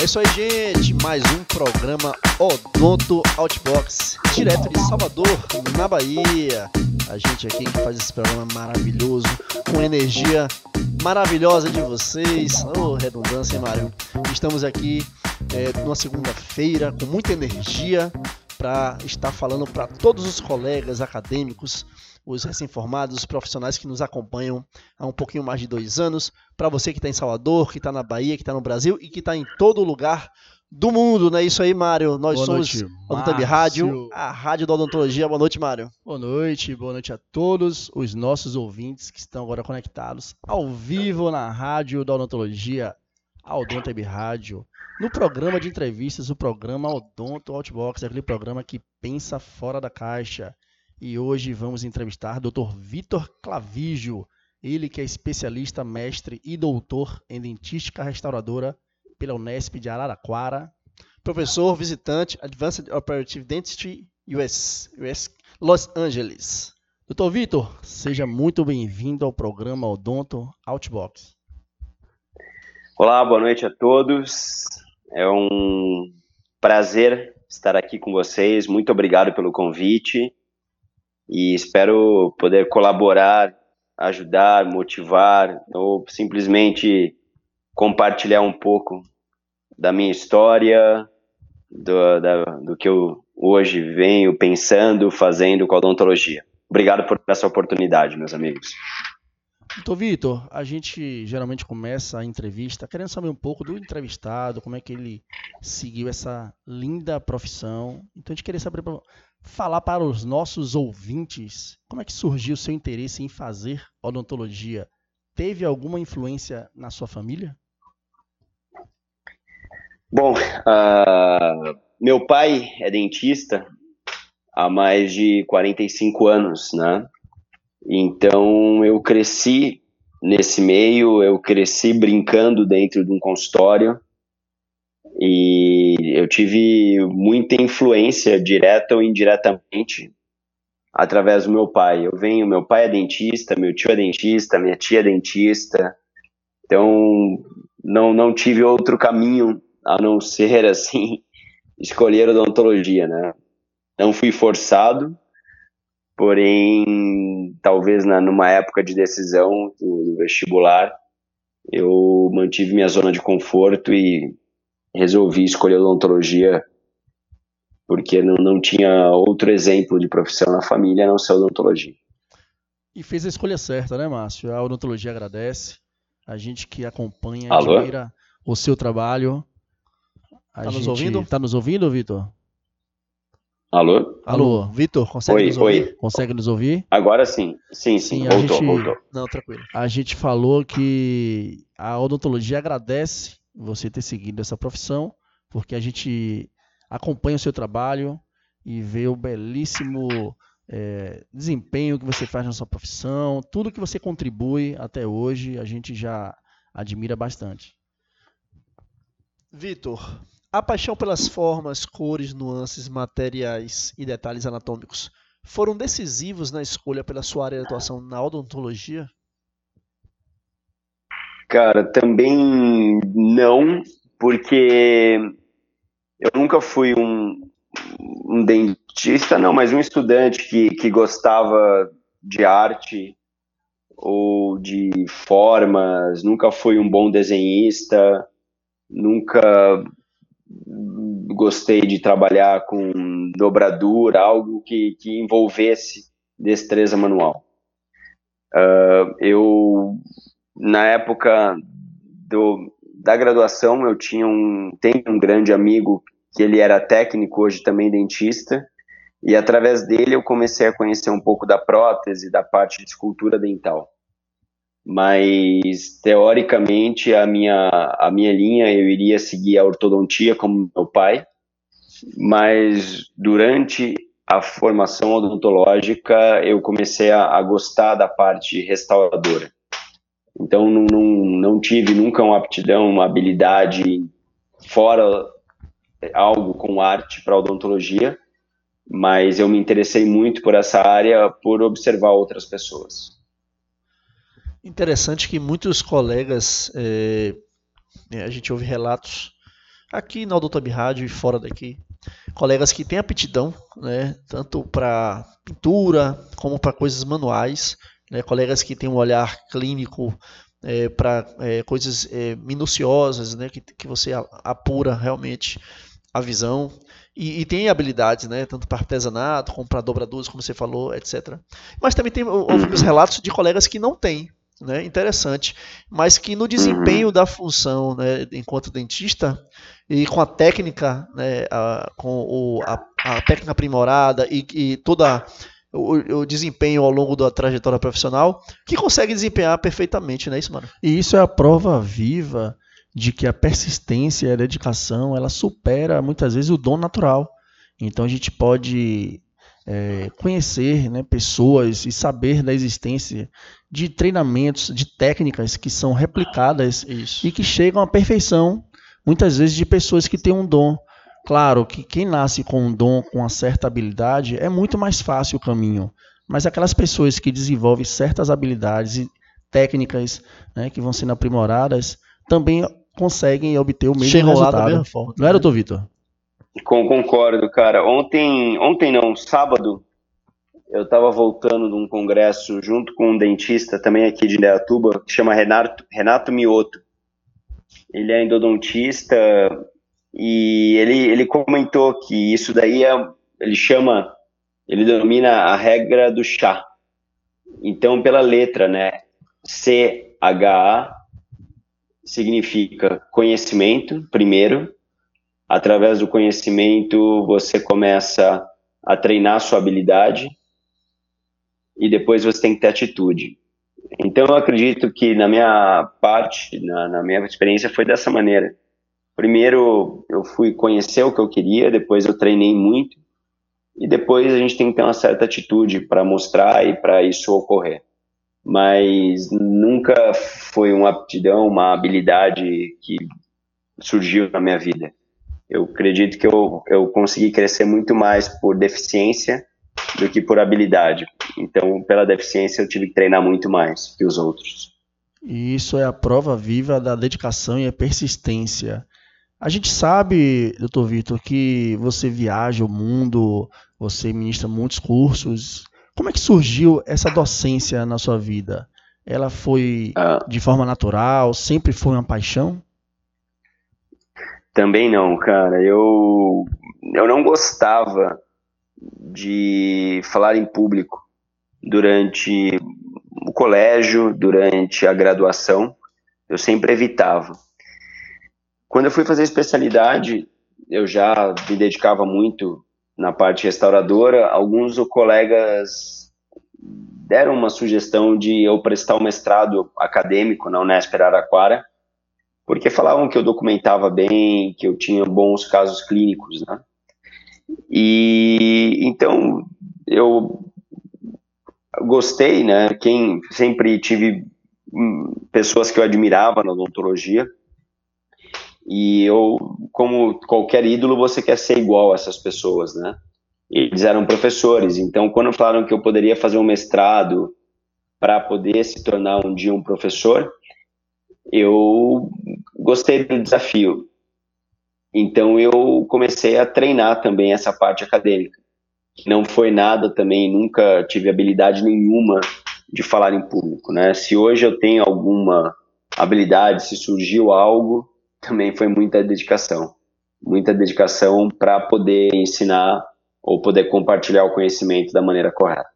É isso aí, gente. Mais um programa Odonto Outbox, direto de Salvador, na Bahia. A gente aqui que faz esse programa maravilhoso, com energia maravilhosa de vocês. Oh, redundância, hein, Mário? Estamos aqui é, numa segunda-feira com muita energia para estar falando para todos os colegas acadêmicos os recém-formados, os profissionais que nos acompanham há um pouquinho mais de dois anos, para você que está em Salvador, que está na Bahia, que está no Brasil e que está em todo lugar do mundo, não é isso aí, Mário? Nós boa somos a Odontab Rádio, a rádio da odontologia. Boa noite, Mário. Boa noite, boa noite a todos os nossos ouvintes que estão agora conectados ao vivo na rádio da odontologia, a Odontab Rádio, no programa de entrevistas, o programa Odonto Outbox, aquele programa que pensa fora da caixa e hoje vamos entrevistar o Dr. Vitor Clavígio, ele que é especialista, mestre e doutor em dentística restauradora pela Unesp de Araraquara, professor visitante Advanced Operative Dentistry US, US Los Angeles. Dr. Vitor, seja muito bem-vindo ao programa Odonto Outbox. Olá, boa noite a todos. É um prazer estar aqui com vocês. Muito obrigado pelo convite e espero poder colaborar, ajudar, motivar ou simplesmente compartilhar um pouco da minha história, do, da, do que eu hoje venho pensando, fazendo com a odontologia. Obrigado por essa oportunidade, meus amigos. Doutor Vitor, a gente geralmente começa a entrevista querendo saber um pouco do entrevistado, como é que ele seguiu essa linda profissão. Então a gente queria saber falar para os nossos ouvintes como é que surgiu o seu interesse em fazer odontologia. Teve alguma influência na sua família? Bom, uh, meu pai é dentista há mais de 45 anos, né? Então eu cresci nesse meio, eu cresci brincando dentro de um consultório e eu tive muita influência direta ou indiretamente através do meu pai. Eu venho, meu pai é dentista, meu tio é dentista, minha tia é dentista. Então, não não tive outro caminho a não ser assim escolher odontologia, né? Não fui forçado, porém, talvez na, numa época de decisão do, do vestibular, eu mantive minha zona de conforto e resolvi escolher odontologia porque não, não tinha outro exemplo de profissão na família a não ser odontologia. E fez a escolha certa, né, Márcio? A odontologia agradece. A gente que acompanha, Alô? admira o seu trabalho. A tá gente... nos ouvindo? Tá nos ouvindo, Vitor? Alô? Alô, Vitor, consegue oi, nos ouvir? Oi. Consegue nos ouvir? Agora sim. Sim, sim, sim voltou, gente... voltou. Não, tranquilo. A gente falou que a odontologia agradece você ter seguido essa profissão, porque a gente acompanha o seu trabalho e vê o belíssimo é, desempenho que você faz na sua profissão, tudo que você contribui até hoje, a gente já admira bastante. Vitor, a paixão pelas formas, cores, nuances, materiais e detalhes anatômicos foram decisivos na escolha pela sua área de atuação na odontologia? Cara, também não, porque eu nunca fui um, um dentista, não, mas um estudante que, que gostava de arte ou de formas, nunca fui um bom desenhista, nunca gostei de trabalhar com dobradura, algo que, que envolvesse destreza manual. Uh, eu na época do, da graduação, eu tinha um, tenho um grande amigo que ele era técnico, hoje também dentista, e através dele eu comecei a conhecer um pouco da prótese, da parte de escultura dental. Mas teoricamente a minha a minha linha eu iria seguir a ortodontia como meu pai, mas durante a formação odontológica eu comecei a, a gostar da parte restauradora. Então não, não, não tive nunca uma aptidão, uma habilidade fora algo com arte para odontologia, mas eu me interessei muito por essa área por observar outras pessoas. Interessante que muitos colegas, é, a gente ouve relatos aqui na Odontobi Rádio e fora daqui, colegas que têm aptidão, né, tanto para pintura como para coisas manuais, né, colegas que têm um olhar clínico é, para é, coisas é, minuciosas, né, que, que você apura realmente a visão. E, e tem habilidades, né, tanto para artesanato, como para dobraduras, como você falou, etc. Mas também tem ouvimos relatos de colegas que não têm, né, interessante, mas que no desempenho da função, né, enquanto dentista e com a técnica, né, a, com o, a, a técnica aprimorada e, e toda o, o, desempenho ao longo da trajetória profissional, que consegue desempenhar perfeitamente, né, isso, mano? E isso é a prova viva de que a persistência e a dedicação, ela supera muitas vezes o dom natural. Então a gente pode é, conhecer né, pessoas e saber da existência de treinamentos, de técnicas que são replicadas Isso. e que chegam à perfeição, muitas vezes de pessoas que têm um dom. Claro que quem nasce com um dom, com uma certa habilidade, é muito mais fácil o caminho. Mas aquelas pessoas que desenvolvem certas habilidades e técnicas né, que vão sendo aprimoradas, também conseguem obter o mesmo resultado. Mesma forma, Não é, doutor Vitor? concordo, cara. Ontem, ontem não, sábado, eu estava voltando de um congresso junto com um dentista também aqui de Indaiatuba, que chama Renato, Renato Mioto. Ele é endodontista e ele, ele comentou que isso daí é, ele chama, ele denomina a regra do chá. Então, pela letra, né, C-H-A significa conhecimento, primeiro. Através do conhecimento, você começa a treinar sua habilidade e depois você tem que ter atitude. Então, eu acredito que na minha parte, na, na minha experiência, foi dessa maneira primeiro eu fui conhecer o que eu queria, depois eu treinei muito e depois a gente tem que ter uma certa atitude para mostrar e para isso ocorrer. Mas nunca foi uma aptidão, uma habilidade que surgiu na minha vida. Eu acredito que eu, eu consegui crescer muito mais por deficiência do que por habilidade. Então, pela deficiência, eu tive que treinar muito mais que os outros. E isso é a prova viva da dedicação e a persistência. A gente sabe, doutor Vitor, que você viaja o mundo, você ministra muitos cursos. Como é que surgiu essa docência na sua vida? Ela foi ah. de forma natural? Sempre foi uma paixão? Também não, cara. Eu, eu não gostava de falar em público durante o colégio, durante a graduação. Eu sempre evitava. Quando eu fui fazer especialidade, eu já me dedicava muito na parte restauradora. Alguns colegas deram uma sugestão de eu prestar um mestrado acadêmico na Unesp Araraquara, porque falavam que eu documentava bem, que eu tinha bons casos clínicos, né? E então eu gostei, né? Quem sempre tive hum, pessoas que eu admirava na odontologia e eu, como qualquer ídolo, você quer ser igual a essas pessoas, né? Eles eram professores, então quando falaram que eu poderia fazer um mestrado para poder se tornar um dia um professor, eu gostei do desafio. Então eu comecei a treinar também essa parte acadêmica. Não foi nada também, nunca tive habilidade nenhuma de falar em público, né? Se hoje eu tenho alguma habilidade, se surgiu algo, também foi muita dedicação. Muita dedicação para poder ensinar ou poder compartilhar o conhecimento da maneira correta.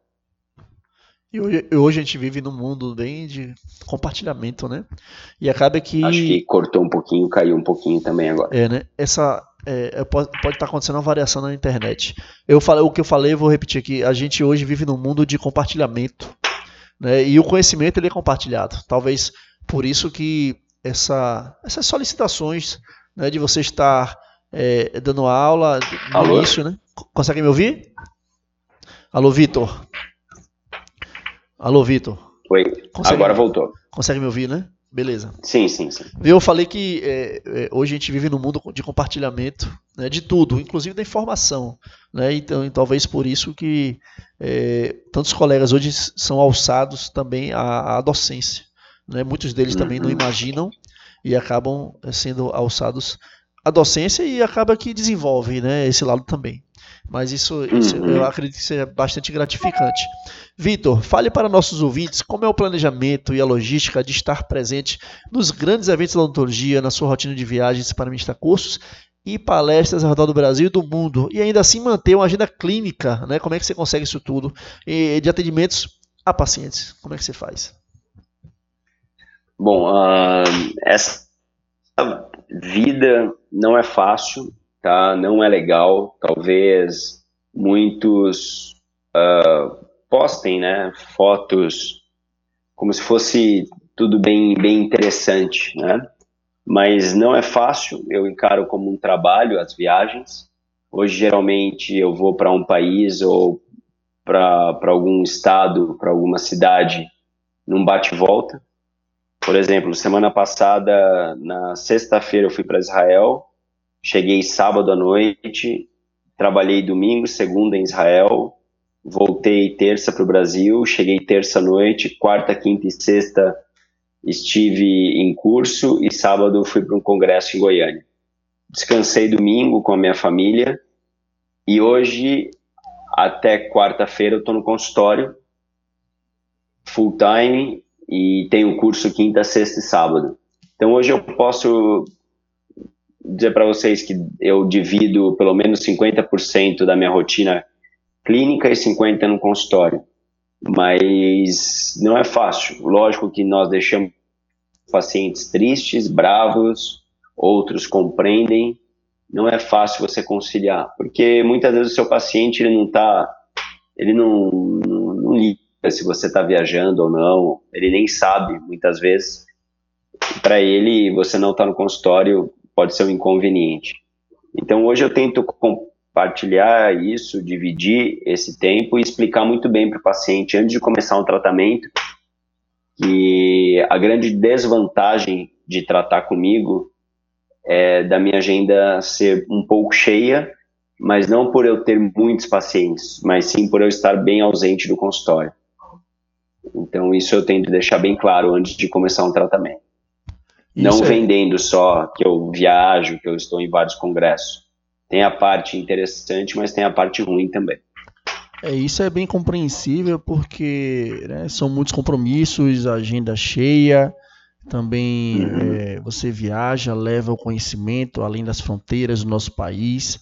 E hoje, hoje, a gente vive num mundo bem de compartilhamento, né? E acaba que. Acho que cortou um pouquinho, caiu um pouquinho também agora. É, né? Essa. É, é pode, pode estar tá acontecendo uma variação na internet. Eu falei, o que eu falei, vou repetir aqui. A gente hoje vive num mundo de compartilhamento. Né? E o conhecimento ele é compartilhado. Talvez por isso que essa, essas solicitações né, de você estar é, dando aula no Alô? início, né? Consegue me ouvir? Alô, Vitor? Alô, Vitor? Oi, consegue, agora voltou. Consegue me ouvir, né? Beleza. Sim, sim, sim. Eu falei que é, é, hoje a gente vive num mundo de compartilhamento né, de tudo, inclusive da informação. Né? Então, talvez por isso que é, tantos colegas hoje são alçados também à, à docência. Né? Muitos deles também não uhum. imaginam e acabam sendo alçados a docência e acaba que desenvolve né, esse lado também. Mas isso, isso uhum. eu acredito que seja bastante gratificante. Vitor, fale para nossos ouvintes como é o planejamento e a logística de estar presente nos grandes eventos da odontologia, na sua rotina de viagens para ministrar cursos e palestras ao redor do Brasil e do mundo, e ainda assim manter uma agenda clínica, né? Como é que você consegue isso tudo? E de atendimentos a pacientes, como é que você faz? Bom, uh, essa vida não é fácil, tá? Não é legal. Talvez muitos uh, postem, né, fotos como se fosse tudo bem, bem interessante, né? Mas não é fácil. Eu encaro como um trabalho as viagens. Hoje geralmente eu vou para um país ou para algum estado, para alguma cidade, num bate-volta. Por exemplo, semana passada, na sexta-feira, eu fui para Israel, cheguei sábado à noite, trabalhei domingo, segunda em Israel, voltei terça para o Brasil, cheguei terça à noite, quarta, quinta e sexta estive em curso e sábado fui para um congresso em Goiânia. Descansei domingo com a minha família e hoje, até quarta-feira, eu estou no consultório, full time, e tenho curso quinta, sexta e sábado. Então hoje eu posso dizer para vocês que eu divido pelo menos 50% da minha rotina clínica e 50% no consultório. Mas não é fácil. Lógico que nós deixamos pacientes tristes, bravos, outros compreendem. Não é fácil você conciliar, porque muitas vezes o seu paciente ele não está, ele não, não, não liga se você está viajando ou não, ele nem sabe muitas vezes. Para ele, você não está no consultório pode ser um inconveniente. Então hoje eu tento compartilhar isso, dividir esse tempo e explicar muito bem para o paciente antes de começar um tratamento que a grande desvantagem de tratar comigo é da minha agenda ser um pouco cheia, mas não por eu ter muitos pacientes, mas sim por eu estar bem ausente do consultório. Então, isso eu tento deixar bem claro antes de começar um tratamento. Isso Não é... vendendo só que eu viajo, que eu estou em vários congressos. Tem a parte interessante, mas tem a parte ruim também. É, isso é bem compreensível porque né, são muitos compromissos, agenda cheia, também uhum. é, você viaja, leva o conhecimento além das fronteiras do nosso país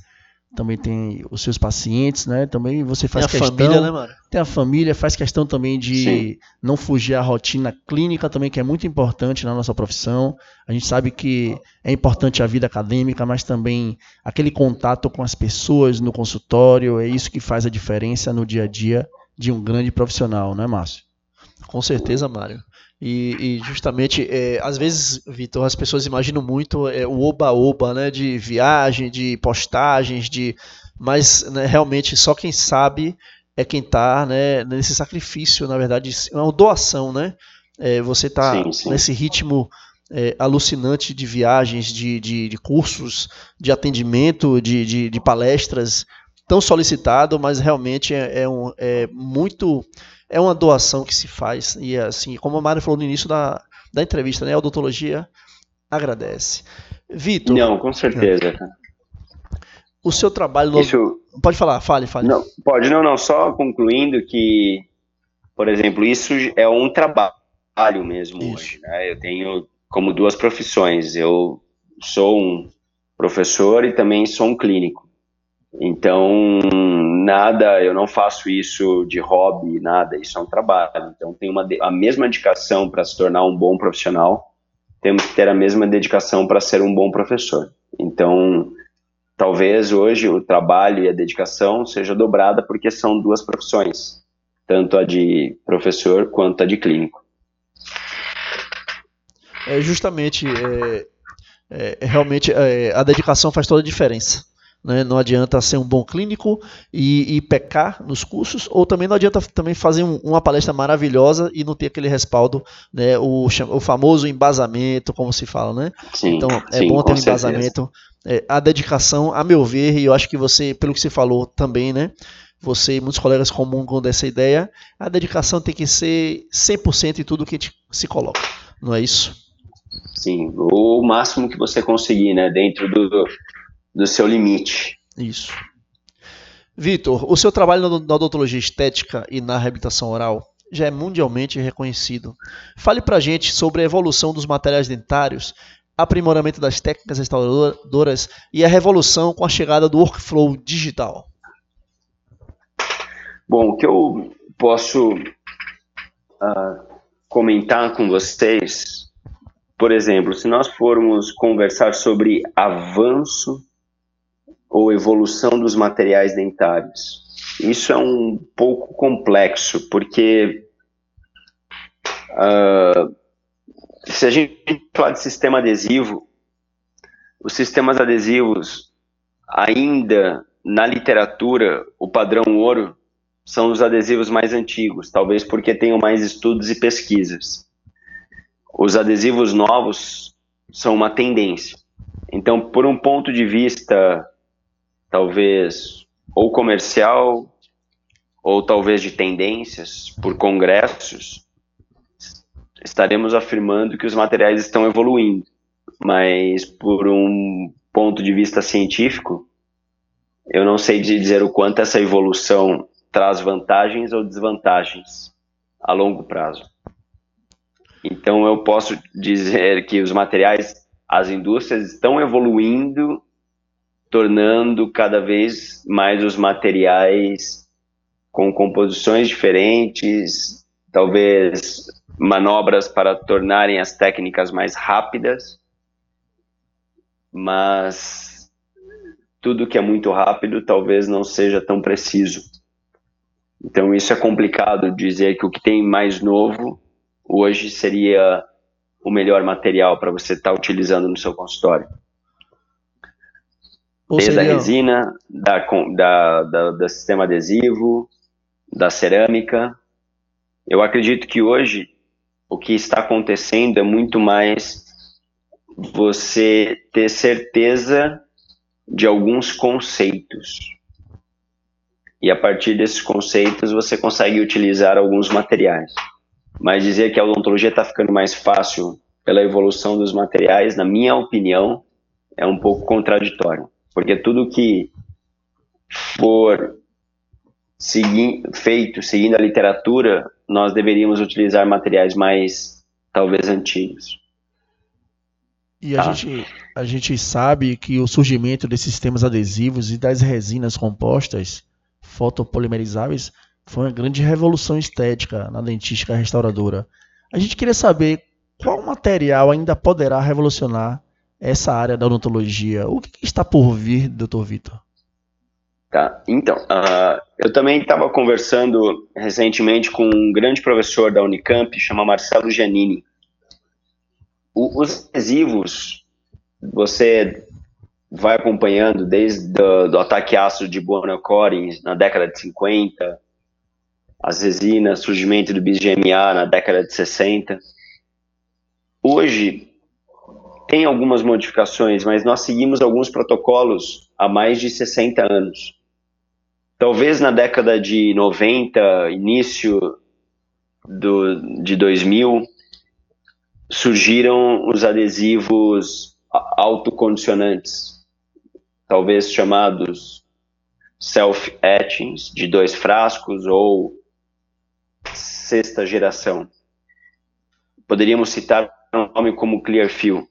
também tem os seus pacientes, né? Também você faz tem a questão, família, né, mano? Tem a família, faz questão também de Sim. não fugir à rotina clínica também, que é muito importante na nossa profissão. A gente sabe que é importante a vida acadêmica, mas também aquele contato com as pessoas no consultório, é isso que faz a diferença no dia a dia de um grande profissional, né, Márcio? Com certeza, Mário. E, e, justamente, é, às vezes, Vitor, as pessoas imaginam muito é, o oba-oba, né? De viagem, de postagens, de. Mas né, realmente só quem sabe é quem está né, nesse sacrifício, na verdade, é uma doação, né? É, você está nesse ritmo é, alucinante de viagens, de, de, de, cursos, de atendimento, de, de, de palestras, tão solicitado, mas realmente é, é um, é muito é uma doação que se faz. E assim, como a Mário falou no início da, da entrevista, né? A odontologia agradece. Vitor. Não, com certeza. O seu trabalho. Isso... Pode falar, fale, fale. Não, pode, não, não. Só concluindo que, por exemplo, isso é um trabalho mesmo isso. hoje. Né? Eu tenho como duas profissões. Eu sou um professor e também sou um clínico. Então, nada, eu não faço isso de hobby, nada, isso é um trabalho. Então, tem uma, a mesma dedicação para se tornar um bom profissional, temos que ter a mesma dedicação para ser um bom professor. Então, talvez hoje o trabalho e a dedicação seja dobrada porque são duas profissões, tanto a de professor quanto a de clínico. É justamente, é, é, realmente, é, a dedicação faz toda a diferença. Né? Não adianta ser um bom clínico e, e, pecar nos cursos, ou também não adianta também fazer um, uma palestra maravilhosa e não ter aquele respaldo, né? o, o famoso embasamento, como se fala. Né? Sim, então é sim, bom ter um embasamento. É, a dedicação, a meu ver, e eu acho que você, pelo que você falou também, né? você e muitos colegas comungam dessa ideia, a dedicação tem que ser 100% em tudo que a gente se coloca, não é isso? Sim, o máximo que você conseguir, né? Dentro do, do seu limite. Isso. Vitor, o seu trabalho na odontologia estética e na reabilitação oral já é mundialmente reconhecido. Fale pra gente sobre a evolução dos materiais dentários, aprimoramento das técnicas restauradoras e a revolução com a chegada do workflow digital. Bom, o que eu posso uh, comentar com vocês, por exemplo, se nós formos conversar sobre avanço ou evolução dos materiais dentários, isso é um pouco complexo, porque uh, se a gente falar de sistema adesivo, os sistemas adesivos ainda na literatura, o padrão ouro são os adesivos mais antigos, talvez porque tenham mais estudos e pesquisas. Os adesivos novos são uma tendência. Então, por um ponto de vista, talvez, ou comercial, ou talvez de tendências, por congressos, estaremos afirmando que os materiais estão evoluindo. Mas, por um ponto de vista científico, eu não sei dizer o quanto essa evolução traz vantagens ou desvantagens a longo prazo. Então eu posso dizer que os materiais, as indústrias estão evoluindo, tornando cada vez mais os materiais com composições diferentes, talvez manobras para tornarem as técnicas mais rápidas, mas tudo que é muito rápido talvez não seja tão preciso. Então isso é complicado dizer que o que tem mais novo hoje seria o melhor material para você estar tá utilizando no seu consultório. Ou Desde seria... a resina, da, da, da, da sistema adesivo, da cerâmica. Eu acredito que hoje o que está acontecendo é muito mais você ter certeza de alguns conceitos e a partir desses conceitos você consegue utilizar alguns materiais. Mas dizer que a odontologia está ficando mais fácil pela evolução dos materiais, na minha opinião, é um pouco contraditório, porque tudo que for segui feito seguindo a literatura, nós deveríamos utilizar materiais mais, talvez, antigos. E a, tá. gente, a gente sabe que o surgimento desses sistemas adesivos e das resinas compostas fotopolimerizáveis foi uma grande revolução estética na dentística restauradora. A gente queria saber qual material ainda poderá revolucionar essa área da odontologia. O que está por vir, doutor Vitor? Tá, então, uh, eu também estava conversando recentemente com um grande professor da Unicamp, chama Marcelo Giannini. O, os adesivos, você vai acompanhando desde do, do ataque ácido de Buonocore na década de 50, as resinas, surgimento do BGMA na década de 60. Hoje tem algumas modificações, mas nós seguimos alguns protocolos há mais de 60 anos. Talvez na década de 90, início do, de 2000, surgiram os adesivos autocondicionantes, talvez chamados self-etchings, de dois frascos ou sexta geração. Poderíamos citar um nome como Clearfield,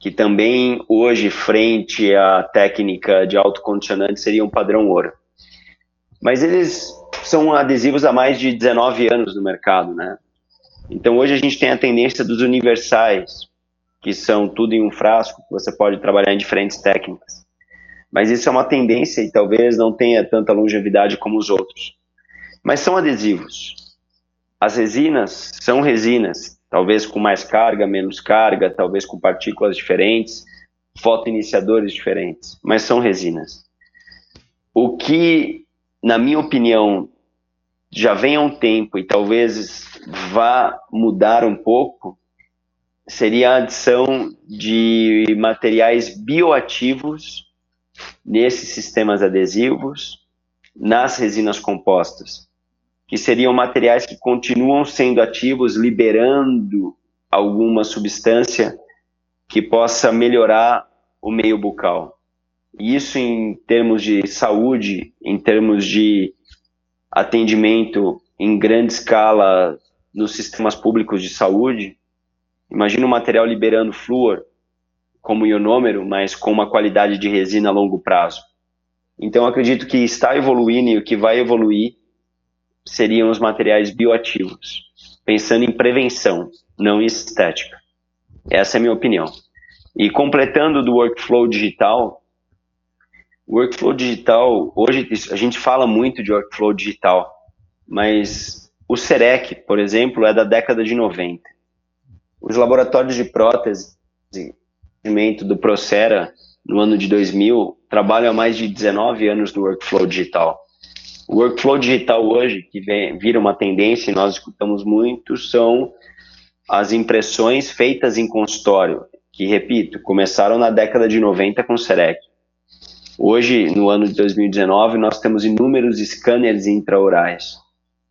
que também hoje, frente à técnica de autocondicionante, seria um padrão ouro. Mas eles são adesivos há mais de 19 anos no mercado, né? Então hoje a gente tem a tendência dos universais, que são tudo em um frasco, que você pode trabalhar em diferentes técnicas mas isso é uma tendência e talvez não tenha tanta longevidade como os outros. Mas são adesivos. As resinas são resinas, talvez com mais carga, menos carga, talvez com partículas diferentes, fotoiniciadores diferentes, mas são resinas. O que, na minha opinião, já vem há um tempo e talvez vá mudar um pouco, seria a adição de materiais bioativos nesses sistemas adesivos, nas resinas compostas, que seriam materiais que continuam sendo ativos, liberando alguma substância que possa melhorar o meio bucal. Isso em termos de saúde, em termos de atendimento em grande escala nos sistemas públicos de saúde. Imagina um material liberando flúor como ionômero, mas com uma qualidade de resina a longo prazo. Então, acredito que está evoluindo e o que vai evoluir seriam os materiais bioativos, pensando em prevenção, não em estética. Essa é a minha opinião. E completando do workflow digital, o workflow digital, hoje a gente fala muito de workflow digital, mas o CEREC, por exemplo, é da década de 90. Os laboratórios de prótese do Procera, no ano de 2000, trabalham há mais de 19 anos no workflow digital. O workflow digital hoje, que vem, vira uma tendência e nós escutamos muito, são as impressões feitas em consultório, que, repito, começaram na década de 90 com o Serec. Hoje, no ano de 2019, nós temos inúmeros scanners intraorais.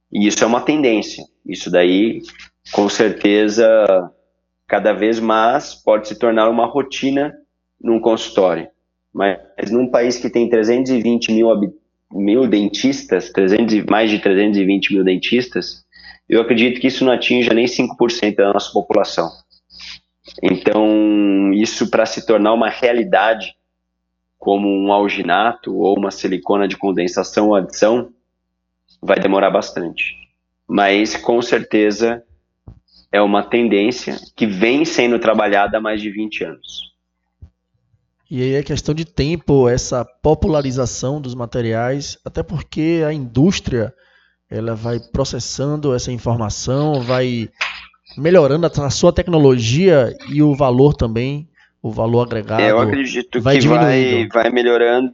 E isso é uma tendência. Isso daí, com certeza, cada vez mais pode se tornar uma rotina num consultório. Mas num país que tem 320 mil, mil dentistas, 300, mais de 320 mil dentistas, eu acredito que isso não atinja nem 5% da nossa população. Então, isso para se tornar uma realidade, como um alginato ou uma silicona de condensação ou adição, vai demorar bastante. Mas, com certeza, é uma tendência que vem sendo trabalhada há mais de 20 anos. E aí é questão de tempo essa popularização dos materiais, até porque a indústria ela vai processando essa informação, vai melhorando a sua tecnologia e o valor também, o valor agregado. Eu acredito vai que vai, vai melhorando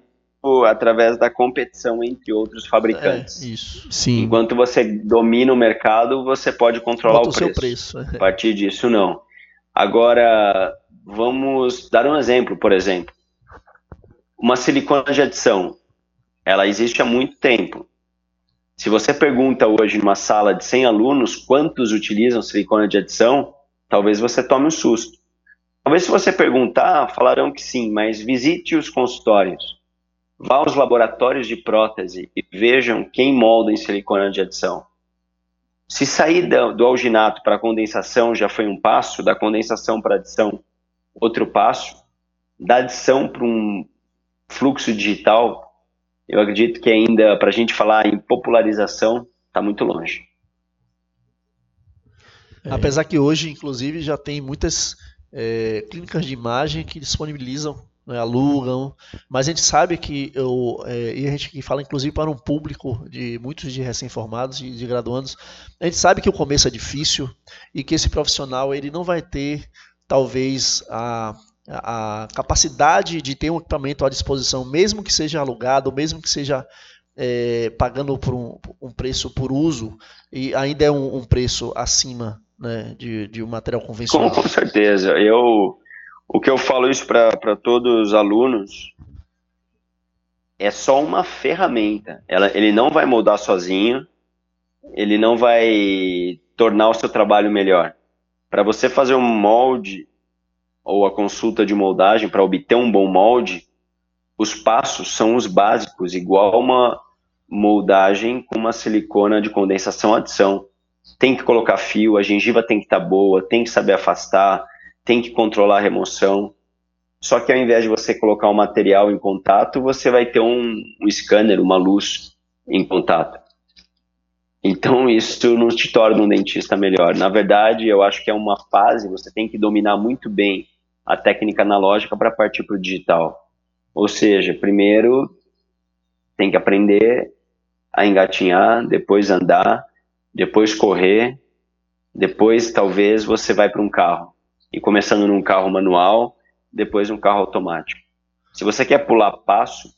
através da competição entre outros fabricantes. É, isso. Sim. Enquanto você domina o mercado, você pode controlar o, o preço. preço. A partir disso, não. Agora, vamos dar um exemplo, por exemplo. Uma silicona de adição, ela existe há muito tempo. Se você pergunta hoje numa sala de 100 alunos quantos utilizam silicona de adição, talvez você tome um susto. Talvez se você perguntar, falarão que sim, mas visite os consultórios. Vá aos laboratórios de prótese e vejam quem molda em silicona de adição. Se sair do alginato para condensação já foi um passo, da condensação para adição outro passo, da adição para um fluxo digital, eu acredito que ainda para a gente falar em popularização está muito longe. É. Apesar que hoje, inclusive, já tem muitas é, clínicas de imagem que disponibilizam né, alugam, mas a gente sabe que eu, é, e a gente fala inclusive para um público de muitos de recém-formados, de, de graduandos, a gente sabe que o começo é difícil e que esse profissional ele não vai ter talvez a, a capacidade de ter um equipamento à disposição, mesmo que seja alugado, mesmo que seja é, pagando por um, um, preço por uso, e ainda é um, um preço acima né, de, de um material convencional. Com, certeza. Eu o que eu falo isso para todos os alunos é só uma ferramenta. Ela, ele não vai moldar sozinho, ele não vai tornar o seu trabalho melhor. Para você fazer um molde ou a consulta de moldagem para obter um bom molde, os passos são os básicos, igual uma moldagem com uma silicona de condensação adição. Tem que colocar fio, a gengiva tem que estar tá boa, tem que saber afastar, tem que controlar a remoção. Só que ao invés de você colocar um material em contato, você vai ter um, um scanner, uma luz em contato. Então isso não te torna um dentista melhor. Na verdade, eu acho que é uma fase, você tem que dominar muito bem a técnica analógica para partir para o digital. Ou seja, primeiro tem que aprender a engatinhar, depois andar, depois correr, depois talvez você vai para um carro e começando num carro manual, depois um carro automático. Se você quer pular passo,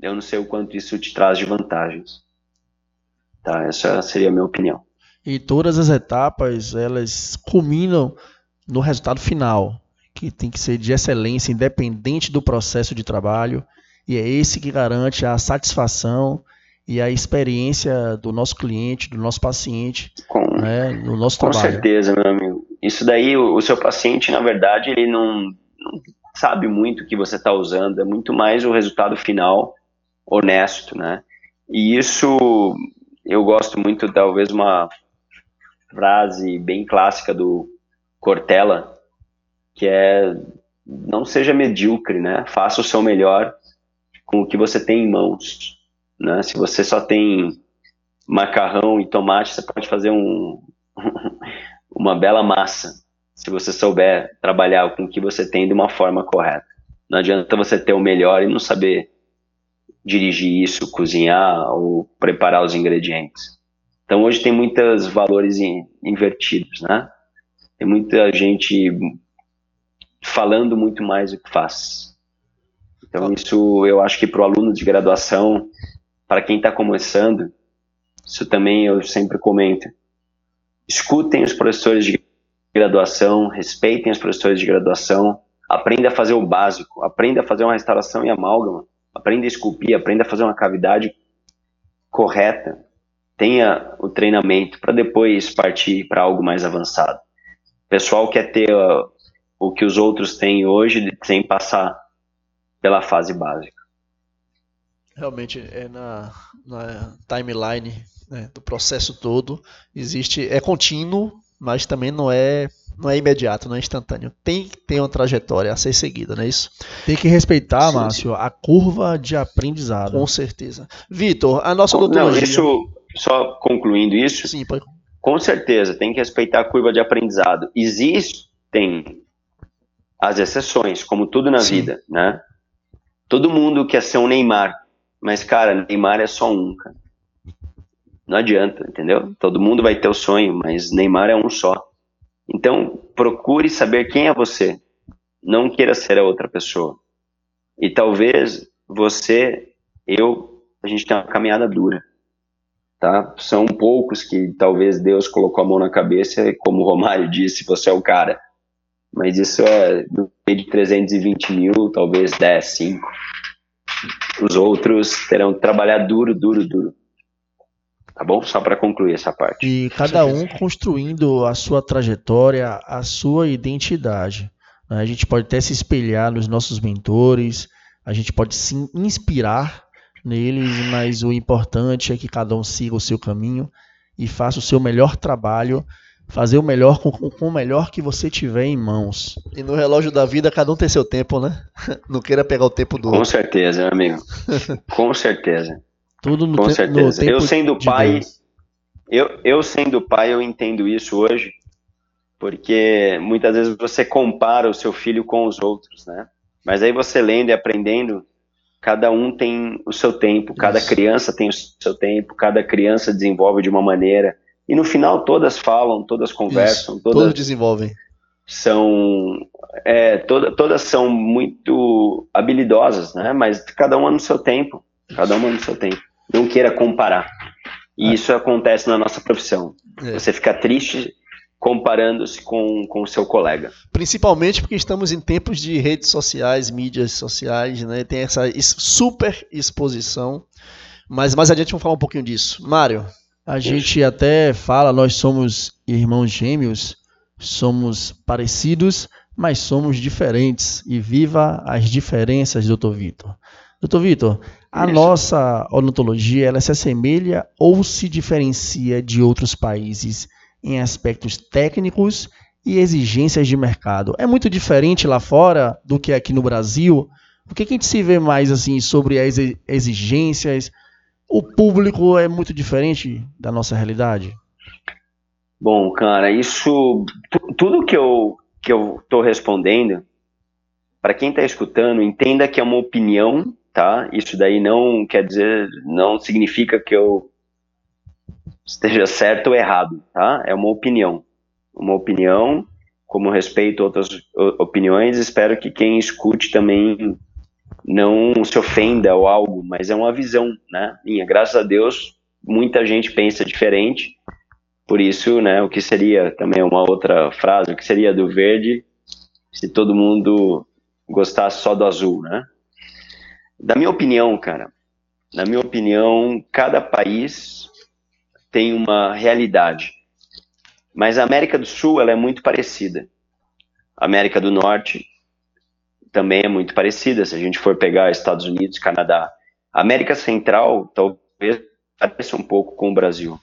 eu não sei o quanto isso te traz de vantagens. Tá, essa seria a minha opinião. E todas as etapas, elas culminam no resultado final, que tem que ser de excelência, independente do processo de trabalho, e é esse que garante a satisfação e a experiência do nosso cliente, do nosso paciente, com, né, no nosso com trabalho. Com certeza, meu amigo isso daí, o, o, seu paciente, na verdade, ele não, não sabe muito o que você está usando, é muito mais o resultado final honesto, né? E isso eu gosto muito, talvez, uma frase bem clássica do Cortella, que é não seja medíocre, né? Faça o seu melhor com o que você tem em mãos, né? Se você só tem macarrão e tomate, você pode fazer um, uma bela massa, se você souber trabalhar com o que você tem de uma forma correta. Não adianta você ter o melhor e não saber dirigir isso, cozinhar ou preparar os ingredientes. Então hoje tem muitos valores invertidos, né? Tem muita gente falando muito mais do que faz. Então isso eu acho que para o aluno de graduação, para quem está começando, isso também eu sempre comento. Escutem os professores de graduação, respeitem os professores de graduação, aprenda a fazer o básico, aprenda a fazer uma restauração e amálgama, aprenda a esculpir, aprenda a fazer uma cavidade correta, tenha o treinamento para depois partir para algo mais avançado. O pessoal quer ter uh, o que os outros têm hoje sem passar pela fase básica. Realmente é na, na timeline né, do processo todo existe é contínuo, mas também não é não é imediato, não é instantâneo. Tem que ter uma trajetória a ser seguida, não é isso? Tem que respeitar, sim, Márcio, sim. a curva de aprendizado. Com certeza. Vitor, a nossa odontologia... Não, isso, só concluindo isso, sim, pode... com certeza, tem que respeitar a curva de aprendizado. Existem as exceções, como tudo na sim. vida, né? Todo mundo quer ser um Neymar, mas, cara, Neymar é só um, cara. Não adianta, entendeu? Todo mundo vai ter o sonho, mas Neymar é um só. Então, procure saber quem é você. Não queira ser a outra pessoa. E talvez você, eu, a gente tenha uma caminhada dura. Tá? São poucos que talvez Deus colocou a mão na cabeça, como o Romário disse, você é o cara. Mas isso é meio de 320 mil, talvez 10, 5. Os outros terão que trabalhar duro, duro, duro tá bom? Só para concluir essa parte. E cada um construindo a sua trajetória, a sua identidade. Né? A gente pode até se espelhar nos nossos mentores, a gente pode se inspirar neles, mas o importante é que cada um siga o seu caminho e faça o seu melhor trabalho, fazer o melhor com, com o melhor que você tiver em mãos. E no relógio da vida, cada um tem seu tempo, né? Não queira pegar o tempo do Com certeza, amigo. com certeza. Tudo no, Com te certeza. no eu sendo pai, eu, eu sendo pai, eu entendo isso hoje, porque muitas vezes você compara o seu filho com os outros, né? Mas aí você lendo e aprendendo, cada um tem o seu tempo, cada isso. criança tem o seu tempo, cada criança desenvolve de uma maneira. E no final todas falam, todas conversam, isso. todas todos desenvolvem. São é, toda, todas são muito habilidosas, né? Mas cada uma no seu tempo, cada uma no seu tempo não queira comparar. E é. isso acontece na nossa profissão. É. Você fica triste comparando-se com o seu colega. Principalmente porque estamos em tempos de redes sociais, mídias sociais, né? Tem essa super exposição. Mas mais adiante vamos falar um pouquinho disso. Mário, a gente até fala, nós somos irmãos gêmeos, somos parecidos, mas somos diferentes. E viva as diferenças, doutor Vitor. Doutor Vitor, a Isso. nossa odontologia ela se assemelha ou se diferencia de outros países em aspectos técnicos e exigências de mercado? É muito diferente lá fora do que aqui no Brasil? O que, que a gente se vê mais assim sobre as exigências? O público é muito diferente da nossa realidade? Bom, cara, isso tudo que eu que eu estou respondendo para quem está escutando entenda que é uma opinião tá? Isso daí não quer dizer, não significa que eu esteja certo ou errado, tá? É uma opinião. Uma opinião, como respeito outras opiniões, espero que quem escute também não se ofenda ou algo, mas é uma visão, né? Minha, graças a Deus, muita gente pensa diferente. Por isso, né, o que seria também uma outra frase, o que seria do verde se todo mundo gostasse só do azul, né? Da minha opinião, cara, na minha opinião, cada país tem uma realidade. Mas a América do Sul ela é muito parecida. A América do Norte também é muito parecida. Se a gente for pegar Estados Unidos, Canadá, a América Central talvez pareça um pouco com o Brasil.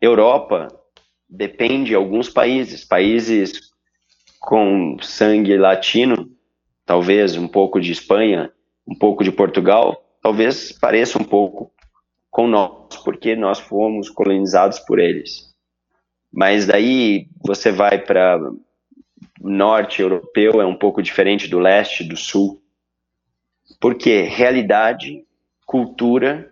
Europa depende de alguns países, países com sangue latino, talvez um pouco de Espanha, um pouco de Portugal, talvez pareça um pouco com nós, porque nós fomos colonizados por eles. Mas daí você vai para norte europeu é um pouco diferente do leste, do sul. Porque realidade, cultura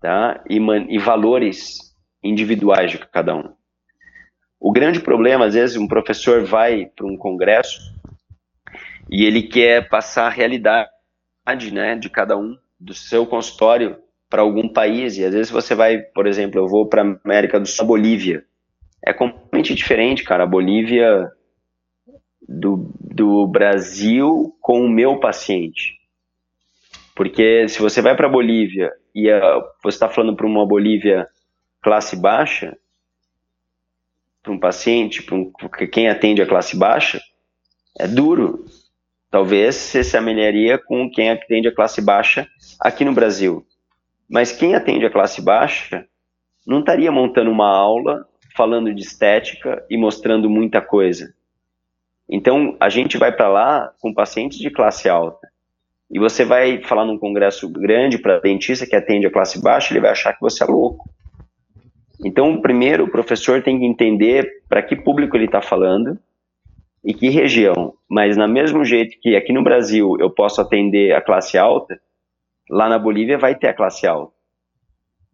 tá? e, e valores individuais de cada um. O grande problema, às vezes, um professor vai para um congresso e ele quer passar a realidade né, de cada um, do seu consultório para algum país. E às vezes você vai, por exemplo, eu vou para a América do Sul, Bolívia. É completamente diferente, cara. A Bolívia do, do Brasil com o meu paciente. Porque se você vai para Bolívia e você está falando para uma Bolívia classe baixa, para um paciente, para um, quem atende a classe baixa, é duro. Talvez se amelharia com quem atende a classe baixa aqui no Brasil. Mas quem atende a classe baixa não estaria montando uma aula falando de estética e mostrando muita coisa. Então, a gente vai para lá com pacientes de classe alta. E você vai falar num congresso grande para dentista que atende a classe baixa, ele vai achar que você é louco. Então, primeiro, o professor tem que entender para que público ele está falando e que região. Mas, na mesmo jeito que aqui no Brasil eu posso atender a classe alta, lá na Bolívia vai ter a classe alta.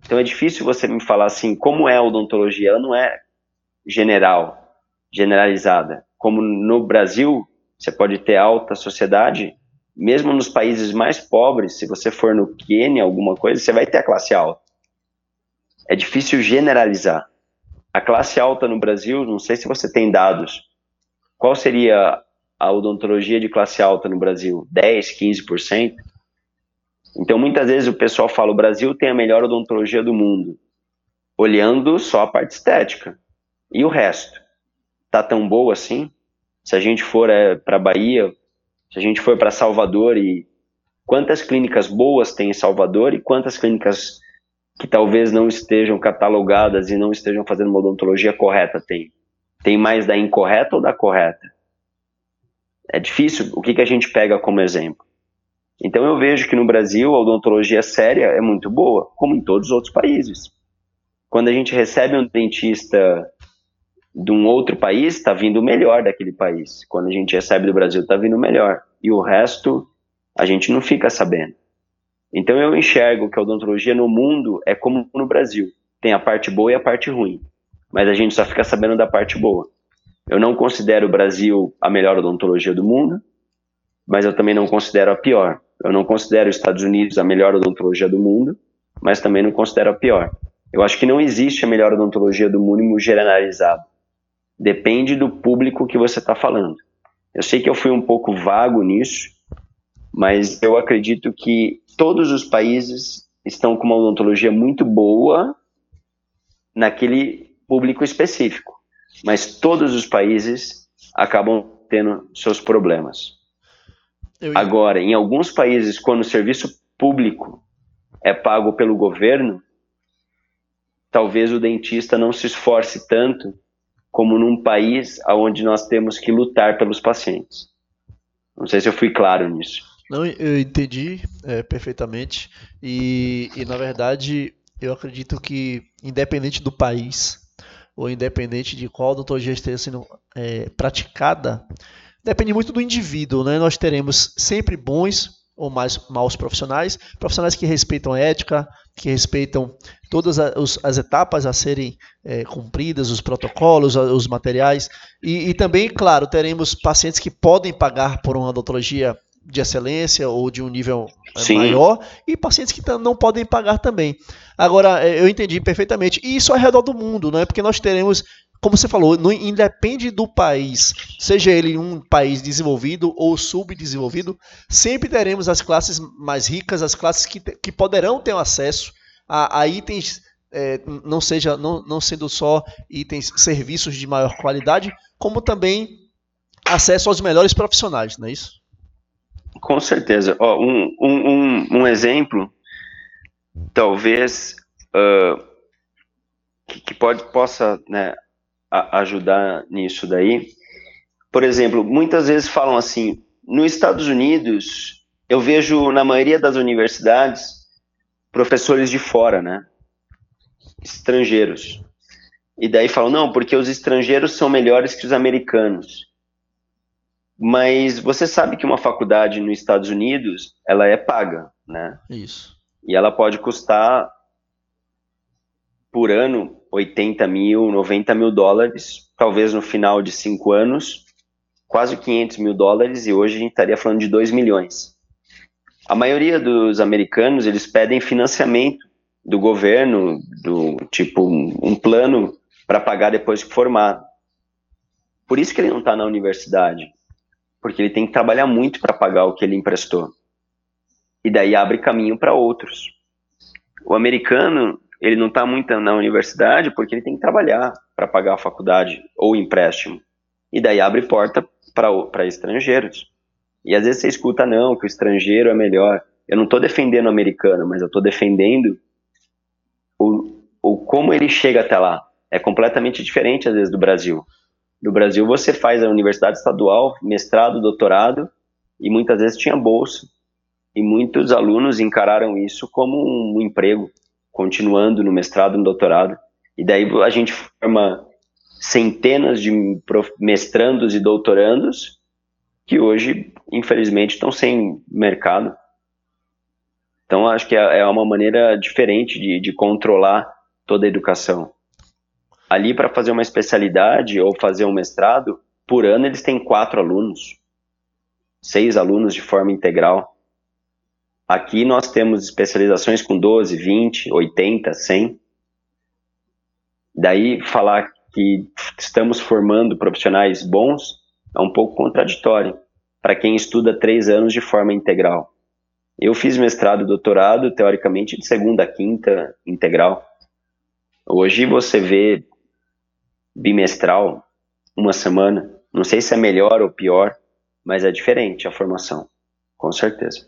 Então, é difícil você me falar assim, como é a odontologia? Ela não é general, generalizada como no Brasil, você pode ter alta sociedade, mesmo nos países mais pobres, se você for no Quênia, alguma coisa, você vai ter a classe alta. É difícil generalizar. A classe alta no Brasil, não sei se você tem dados. Qual seria a odontologia de classe alta no Brasil? 10, 15%? Então, muitas vezes o pessoal fala: o Brasil tem a melhor odontologia do mundo, olhando só a parte estética. E o resto? tá tão boa assim. Se a gente for é, para Bahia, se a gente for para Salvador e quantas clínicas boas tem em Salvador e quantas clínicas que talvez não estejam catalogadas e não estejam fazendo uma odontologia correta tem? Tem mais da incorreta ou da correta? É difícil. O que, que a gente pega como exemplo? Então eu vejo que no Brasil a odontologia séria é muito boa, como em todos os outros países. Quando a gente recebe um dentista de um outro país, está vindo o melhor daquele país. Quando a gente recebe do Brasil, está vindo o melhor. E o resto, a gente não fica sabendo. Então eu enxergo que a odontologia no mundo é como no Brasil. Tem a parte boa e a parte ruim. Mas a gente só fica sabendo da parte boa. Eu não considero o Brasil a melhor odontologia do mundo, mas eu também não considero a pior. Eu não considero os Estados Unidos a melhor odontologia do mundo, mas também não considero a pior. Eu acho que não existe a melhor odontologia do mundo generalizado. Depende do público que você está falando. Eu sei que eu fui um pouco vago nisso, mas eu acredito que todos os países estão com uma odontologia muito boa naquele público específico, mas todos os países acabam tendo seus problemas. Agora, em alguns países, quando o serviço público é pago pelo governo, talvez o dentista não se esforce tanto como num país onde nós temos que lutar pelos pacientes. Não sei se eu fui claro nisso. Não, eu entendi é, perfeitamente. E, e, na verdade, eu acredito que, independente do país, ou independente de qual odontologia esteja sendo é, praticada, depende muito do indivíduo. Né? Nós teremos sempre bons ou mais maus profissionais, profissionais que respeitam a ética, que respeitam todas as, as etapas a serem é, cumpridas, os protocolos, os materiais. E, e, também, claro, teremos pacientes que podem pagar por uma odontologia de excelência ou de um nível é, Sim. maior e pacientes que não podem pagar também. Agora, é, eu entendi perfeitamente. E isso ao redor do mundo, né? porque nós teremos como você falou, não independe do país, seja ele um país desenvolvido ou subdesenvolvido, sempre teremos as classes mais ricas, as classes que, que poderão ter acesso a, a itens é, não seja não, não sendo só itens, serviços de maior qualidade, como também acesso aos melhores profissionais, não é isso? Com certeza. Ó, um, um, um, exemplo, talvez, uh, que, que, pode, possa né, a, ajudar nisso daí. Por exemplo, muitas vezes falam assim, nos Estados Unidos, eu vejo na maioria das universidades professores de fora, né? Estrangeiros. E daí falam, não, porque os estrangeiros são melhores que os americanos. Mas você sabe que uma faculdade nos Estados Unidos, ela é paga, né? Isso. E ela pode custar por ano 80 mil, 90 mil dólares, talvez no final de cinco anos, quase 500 mil dólares, e hoje a gente estaria falando de 2 milhões. A maioria dos americanos, eles pedem financiamento do governo, do tipo um plano para pagar depois que formado. Por isso que ele não está na universidade, porque ele tem que trabalhar muito para pagar o que ele emprestou. E daí abre caminho para outros. O americano, ele não está muito na universidade porque ele tem que trabalhar para pagar a faculdade ou empréstimo. E daí abre porta para estrangeiros. E às vezes você escuta, não, que o estrangeiro é melhor. Eu não estou defendendo o americano, mas eu estou defendendo o, o como ele chega até lá. É completamente diferente, às vezes, do Brasil. No Brasil, você faz a universidade estadual, mestrado, doutorado, e muitas vezes tinha bolsa. E muitos alunos encararam isso como um emprego, continuando no mestrado, no doutorado. E daí a gente forma centenas de mestrandos e doutorandos que hoje, infelizmente, estão sem mercado. Então, acho que é, é uma maneira diferente de, de controlar toda a educação. Ali, para fazer uma especialidade ou fazer um mestrado, por ano eles têm quatro alunos, seis alunos de forma integral. Aqui nós temos especializações com 12, 20, 80, 100. Daí, falar que estamos formando profissionais bons é um pouco contraditório para quem estuda três anos de forma integral. Eu fiz mestrado e doutorado, teoricamente, de segunda a quinta integral. Hoje você vê bimestral, uma semana. Não sei se é melhor ou pior, mas é diferente a formação, com certeza.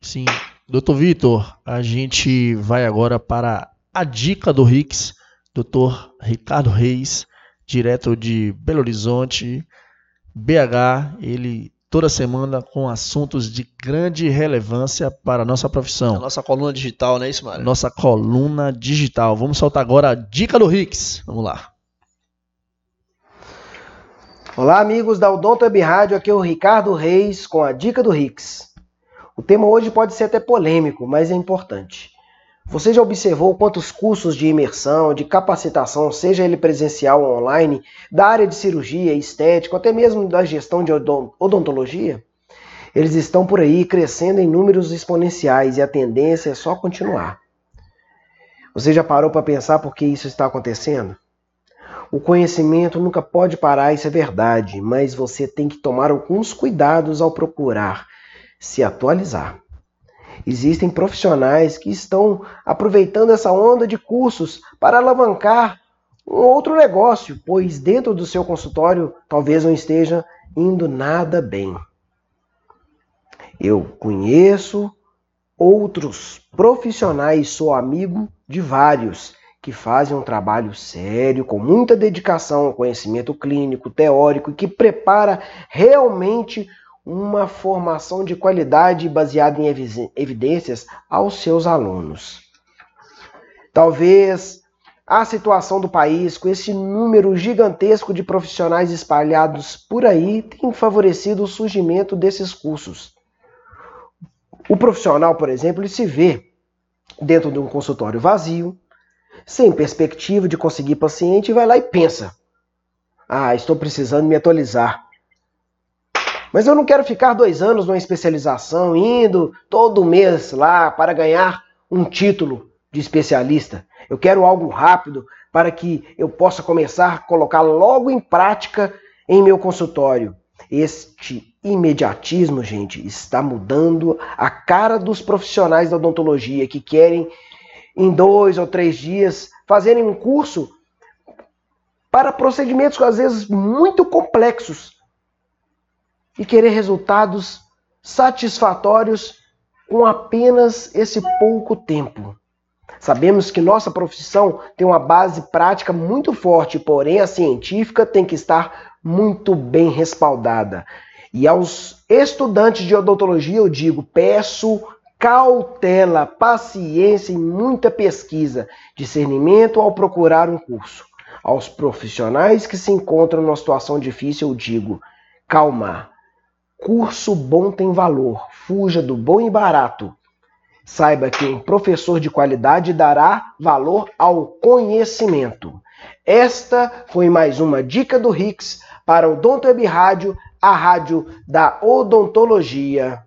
Sim. Doutor Vitor, a gente vai agora para a dica do Rix, doutor Ricardo Reis, direto de Belo Horizonte, BH. Ele toda semana com assuntos de grande relevância para a nossa profissão. A nossa coluna digital, não é isso, Mário? Nossa coluna digital. Vamos soltar agora a dica do Rix. Vamos lá. Olá, amigos da Odonto Web Rádio. Aqui é o Ricardo Reis com a dica do Rix. O tema hoje pode ser até polêmico, mas é importante. Você já observou quantos cursos de imersão, de capacitação, seja ele presencial ou online, da área de cirurgia, estética, até mesmo da gestão de odontologia? Eles estão por aí crescendo em números exponenciais e a tendência é só continuar. Você já parou para pensar por que isso está acontecendo? O conhecimento nunca pode parar, isso é verdade, mas você tem que tomar alguns cuidados ao procurar se atualizar. Existem profissionais que estão aproveitando essa onda de cursos para alavancar um outro negócio, pois dentro do seu consultório talvez não esteja indo nada bem. Eu conheço outros profissionais, sou amigo de vários que fazem um trabalho sério, com muita dedicação ao conhecimento clínico, teórico e que prepara realmente uma formação de qualidade baseada em evidências aos seus alunos. Talvez a situação do país, com esse número gigantesco de profissionais espalhados por aí, tenha favorecido o surgimento desses cursos. O profissional, por exemplo, se vê dentro de um consultório vazio, sem perspectiva de conseguir paciente, e vai lá e pensa: Ah, estou precisando me atualizar. Mas eu não quero ficar dois anos numa especialização, indo todo mês lá para ganhar um título de especialista. Eu quero algo rápido para que eu possa começar a colocar logo em prática em meu consultório. Este imediatismo, gente, está mudando a cara dos profissionais da odontologia que querem em dois ou três dias, fazerem um curso para procedimentos às vezes muito complexos e querer resultados satisfatórios com apenas esse pouco tempo. Sabemos que nossa profissão tem uma base prática muito forte, porém a científica tem que estar muito bem respaldada. E aos estudantes de odontologia eu digo: peço cautela, paciência e muita pesquisa, discernimento ao procurar um curso. Aos profissionais que se encontram numa situação difícil eu digo: calma. Curso bom tem valor, fuja do bom e barato. Saiba que um professor de qualidade dará valor ao conhecimento. Esta foi mais uma dica do Rix para o Web Rádio, a rádio da odontologia.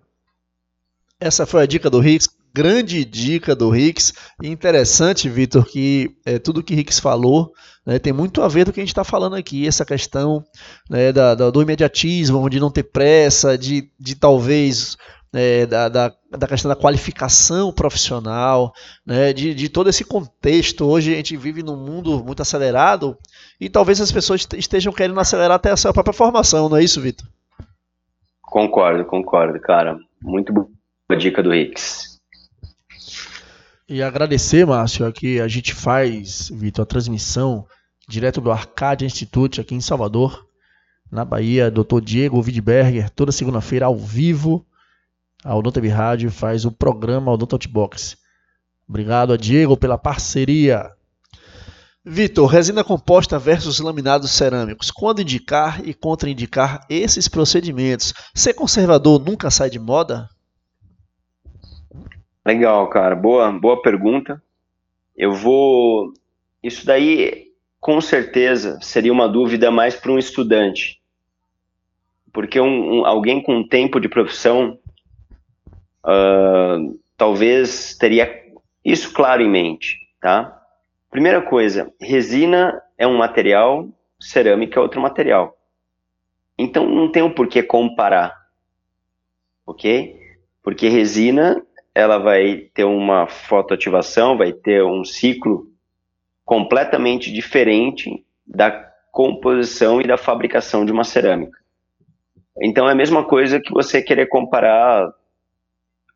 Essa foi a dica do Rix, grande dica do Rix. Interessante, Vitor, que é, tudo que Rix falou né, tem muito a ver do que a gente está falando aqui, essa questão né, da, da, do imediatismo, de não ter pressa, de, de talvez é, da, da, da, questão da qualificação profissional, né, de, de todo esse contexto. Hoje a gente vive num mundo muito acelerado e talvez as pessoas estejam querendo acelerar até a sua própria formação, não é isso, Vitor? Concordo, concordo, cara. Muito boa dica do Rix. E agradecer, Márcio, aqui a gente faz, Vitor, a transmissão direto do Arcadia Institute aqui em Salvador, na Bahia, Dr. Diego Widberger, toda segunda-feira ao vivo a Odonto Rádio faz o programa Odonto Outbox. Obrigado a Diego pela parceria. Vitor, resina composta versus laminados cerâmicos. Quando indicar e contraindicar esses procedimentos? Ser conservador nunca sai de moda? Legal, cara. Boa, boa pergunta. Eu vou. Isso daí, com certeza, seria uma dúvida mais para um estudante. Porque um, um, alguém com tempo de profissão uh, talvez teria isso claro em mente, tá? Primeira coisa, resina é um material, cerâmica é outro material. Então não tem o um porquê comparar, ok? Porque resina ela vai ter uma fotoativação, vai ter um ciclo completamente diferente da composição e da fabricação de uma cerâmica. Então é a mesma coisa que você querer comparar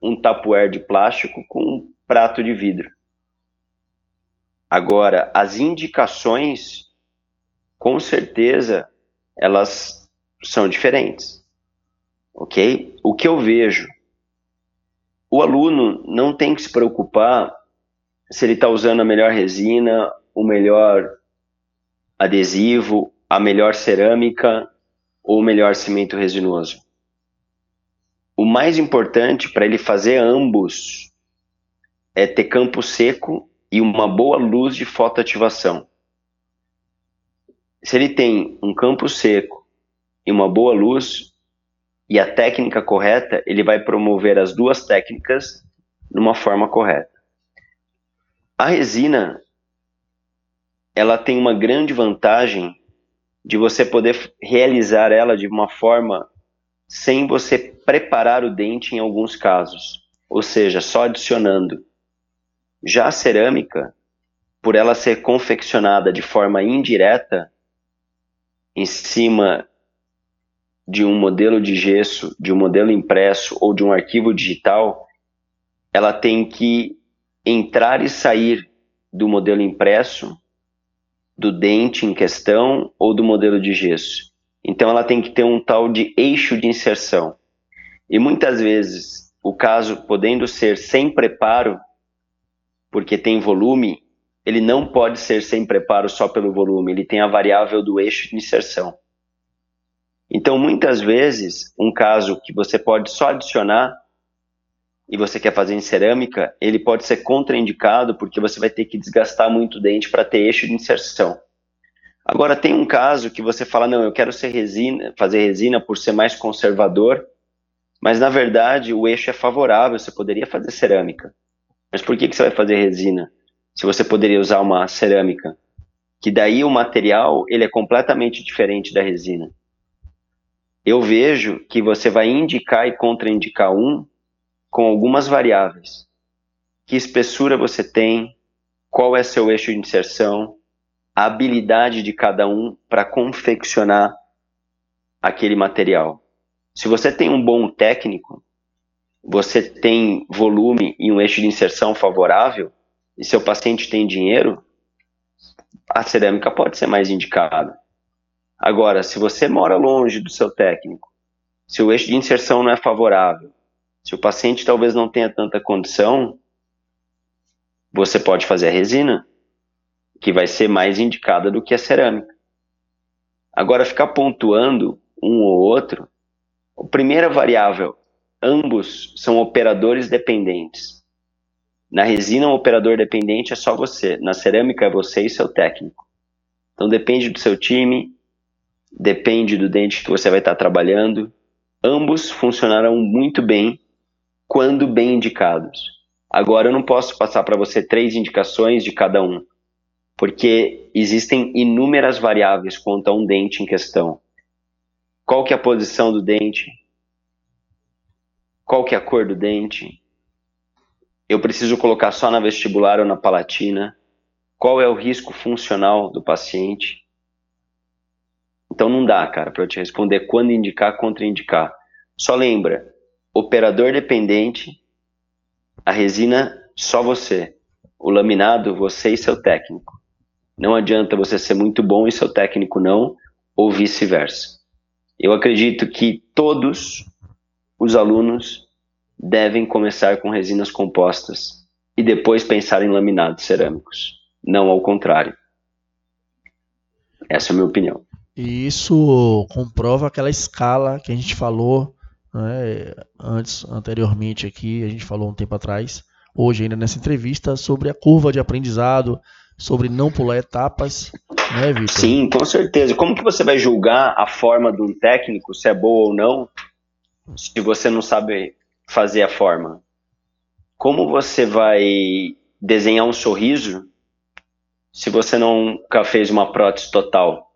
um tapuer de plástico com um prato de vidro. Agora, as indicações, com certeza, elas são diferentes. Ok? O que eu vejo, o aluno não tem que se preocupar se ele está usando a melhor resina, o melhor adesivo, a melhor cerâmica ou o melhor cimento resinoso o mais importante para ele fazer ambos é ter campo seco e uma boa luz de fotoativação. Se ele tem um campo seco e uma boa luz e a técnica correta, ele vai promover as duas técnicas numa forma correta. A resina ela tem uma grande vantagem de você poder realizar ela de uma forma sem você preparar o dente em alguns casos, ou seja, só adicionando. Já a cerâmica, por ela ser confeccionada de forma indireta, em cima de um modelo de gesso, de um modelo impresso ou de um arquivo digital, ela tem que entrar e sair do modelo impresso, do dente em questão ou do modelo de gesso. Então ela tem que ter um tal de eixo de inserção. E muitas vezes o caso podendo ser sem preparo, porque tem volume, ele não pode ser sem preparo só pelo volume, ele tem a variável do eixo de inserção. Então muitas vezes um caso que você pode só adicionar e você quer fazer em cerâmica, ele pode ser contraindicado porque você vai ter que desgastar muito o dente para ter eixo de inserção. Agora, tem um caso que você fala, não, eu quero ser resina, fazer resina por ser mais conservador, mas na verdade o eixo é favorável, você poderia fazer cerâmica. Mas por que, que você vai fazer resina? Se você poderia usar uma cerâmica. Que daí o material ele é completamente diferente da resina. Eu vejo que você vai indicar e contraindicar um com algumas variáveis. Que espessura você tem, qual é seu eixo de inserção, a habilidade de cada um para confeccionar aquele material. Se você tem um bom técnico, você tem volume e um eixo de inserção favorável, e seu paciente tem dinheiro, a cerâmica pode ser mais indicada. Agora, se você mora longe do seu técnico, se o eixo de inserção não é favorável, se o paciente talvez não tenha tanta condição, você pode fazer a resina, que vai ser mais indicada do que a cerâmica. Agora, ficar pontuando um ou outro, a primeira variável, ambos são operadores dependentes. Na resina, um operador dependente é só você. Na cerâmica, é você e seu técnico. Então, depende do seu time, depende do dente que você vai estar trabalhando. Ambos funcionarão muito bem quando bem indicados. Agora, eu não posso passar para você três indicações de cada um, porque existem inúmeras variáveis quanto a um dente em questão. Qual que é a posição do dente? Qual que é a cor do dente? eu preciso colocar só na vestibular ou na palatina? Qual é o risco funcional do paciente? Então não dá, cara, para eu te responder quando indicar, contraindicar. Só lembra, operador dependente, a resina só você, o laminado você e seu técnico. Não adianta você ser muito bom e seu técnico não, ou vice-versa. Eu acredito que todos os alunos devem começar com resinas compostas e depois pensar em laminados cerâmicos, não ao contrário. Essa é a minha opinião. E isso comprova aquela escala que a gente falou né, antes, anteriormente aqui, a gente falou um tempo atrás, hoje ainda nessa entrevista, sobre a curva de aprendizado, sobre não pular etapas, né, Vitor? Sim, com certeza. Como que você vai julgar a forma de um técnico, se é boa ou não, se você não sabe fazer a forma? Como você vai desenhar um sorriso se você nunca fez uma prótese total?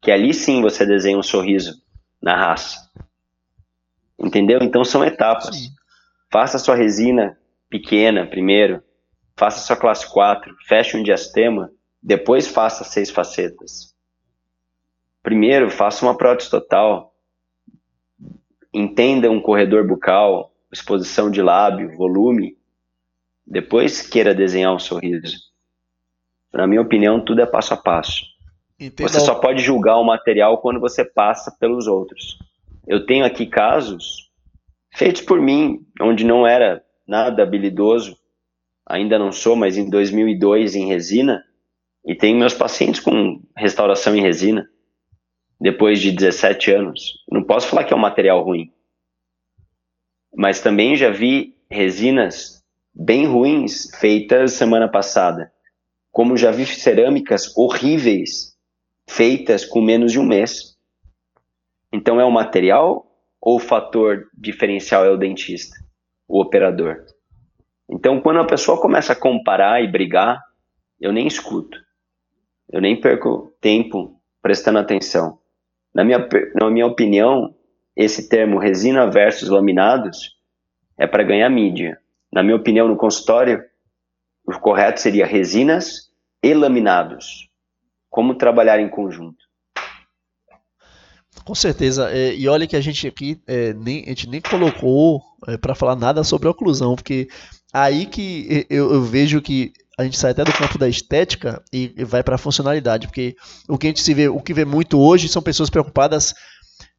Que ali sim você desenha um sorriso na raça. Entendeu? Então são etapas. Sim. Faça sua resina pequena primeiro, faça sua classe 4, feche um diastema, depois faça seis facetas. Primeiro, faça uma prótese total. Entenda um corredor bucal, exposição de lábio, volume, depois queira desenhar um sorriso. Na minha opinião, tudo é passo a passo. Você só pode julgar o material quando você passa pelos outros. Eu tenho aqui casos feitos por mim, onde não era nada habilidoso, ainda não sou, mas em 2002 em resina, e tenho meus pacientes com restauração em resina, depois de 17 anos. Não posso falar que é um material ruim mas também já vi resinas bem ruins feitas semana passada. Como já vi cerâmicas horríveis feitas com menos de um mês. Então é o material ou o fator diferencial é o dentista, o operador? Então quando a pessoa começa a comparar e brigar, eu nem escuto. Eu nem perco tempo prestando atenção. Na minha, na minha opinião, esse termo resina versus laminados é para ganhar mídia. Na minha opinião, no consultório, o correto seria resinas e laminados. Como trabalhar em conjunto. Com certeza. É, e olha que a gente aqui é, nem, a gente nem colocou é, para falar nada sobre oclusão, porque aí que eu, eu, vejo que a gente sai até do campo da estética e, e vai para a funcionalidade, porque o que a gente se vê, o que vê muito hoje são pessoas preocupadas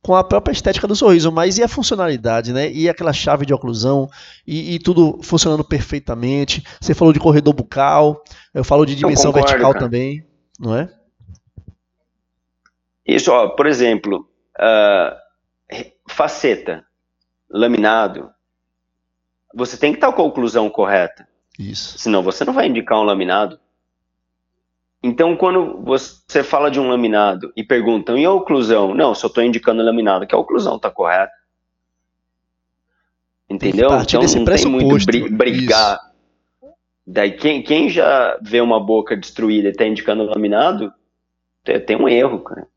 com a própria estética do sorriso, mas e a funcionalidade, né? E aquela chave de oclusão, e, e tudo funcionando perfeitamente. Você falou de corredor bucal, eu falo de dimensão concordo, vertical cara. também, não é? Isso, ó, por exemplo, uh, faceta, laminado, você tem que estar com a oclusão correta. Isso. Senão você não vai indicar um laminado. Então, quando você fala de um laminado e perguntam, e a oclusão? Não, só estou indicando laminado, que a oclusão está correta. Entendeu? Então não tem muito brigar. Isso. Daí, quem, quem já vê uma boca destruída e está indicando laminado, tem, tem um erro, cara.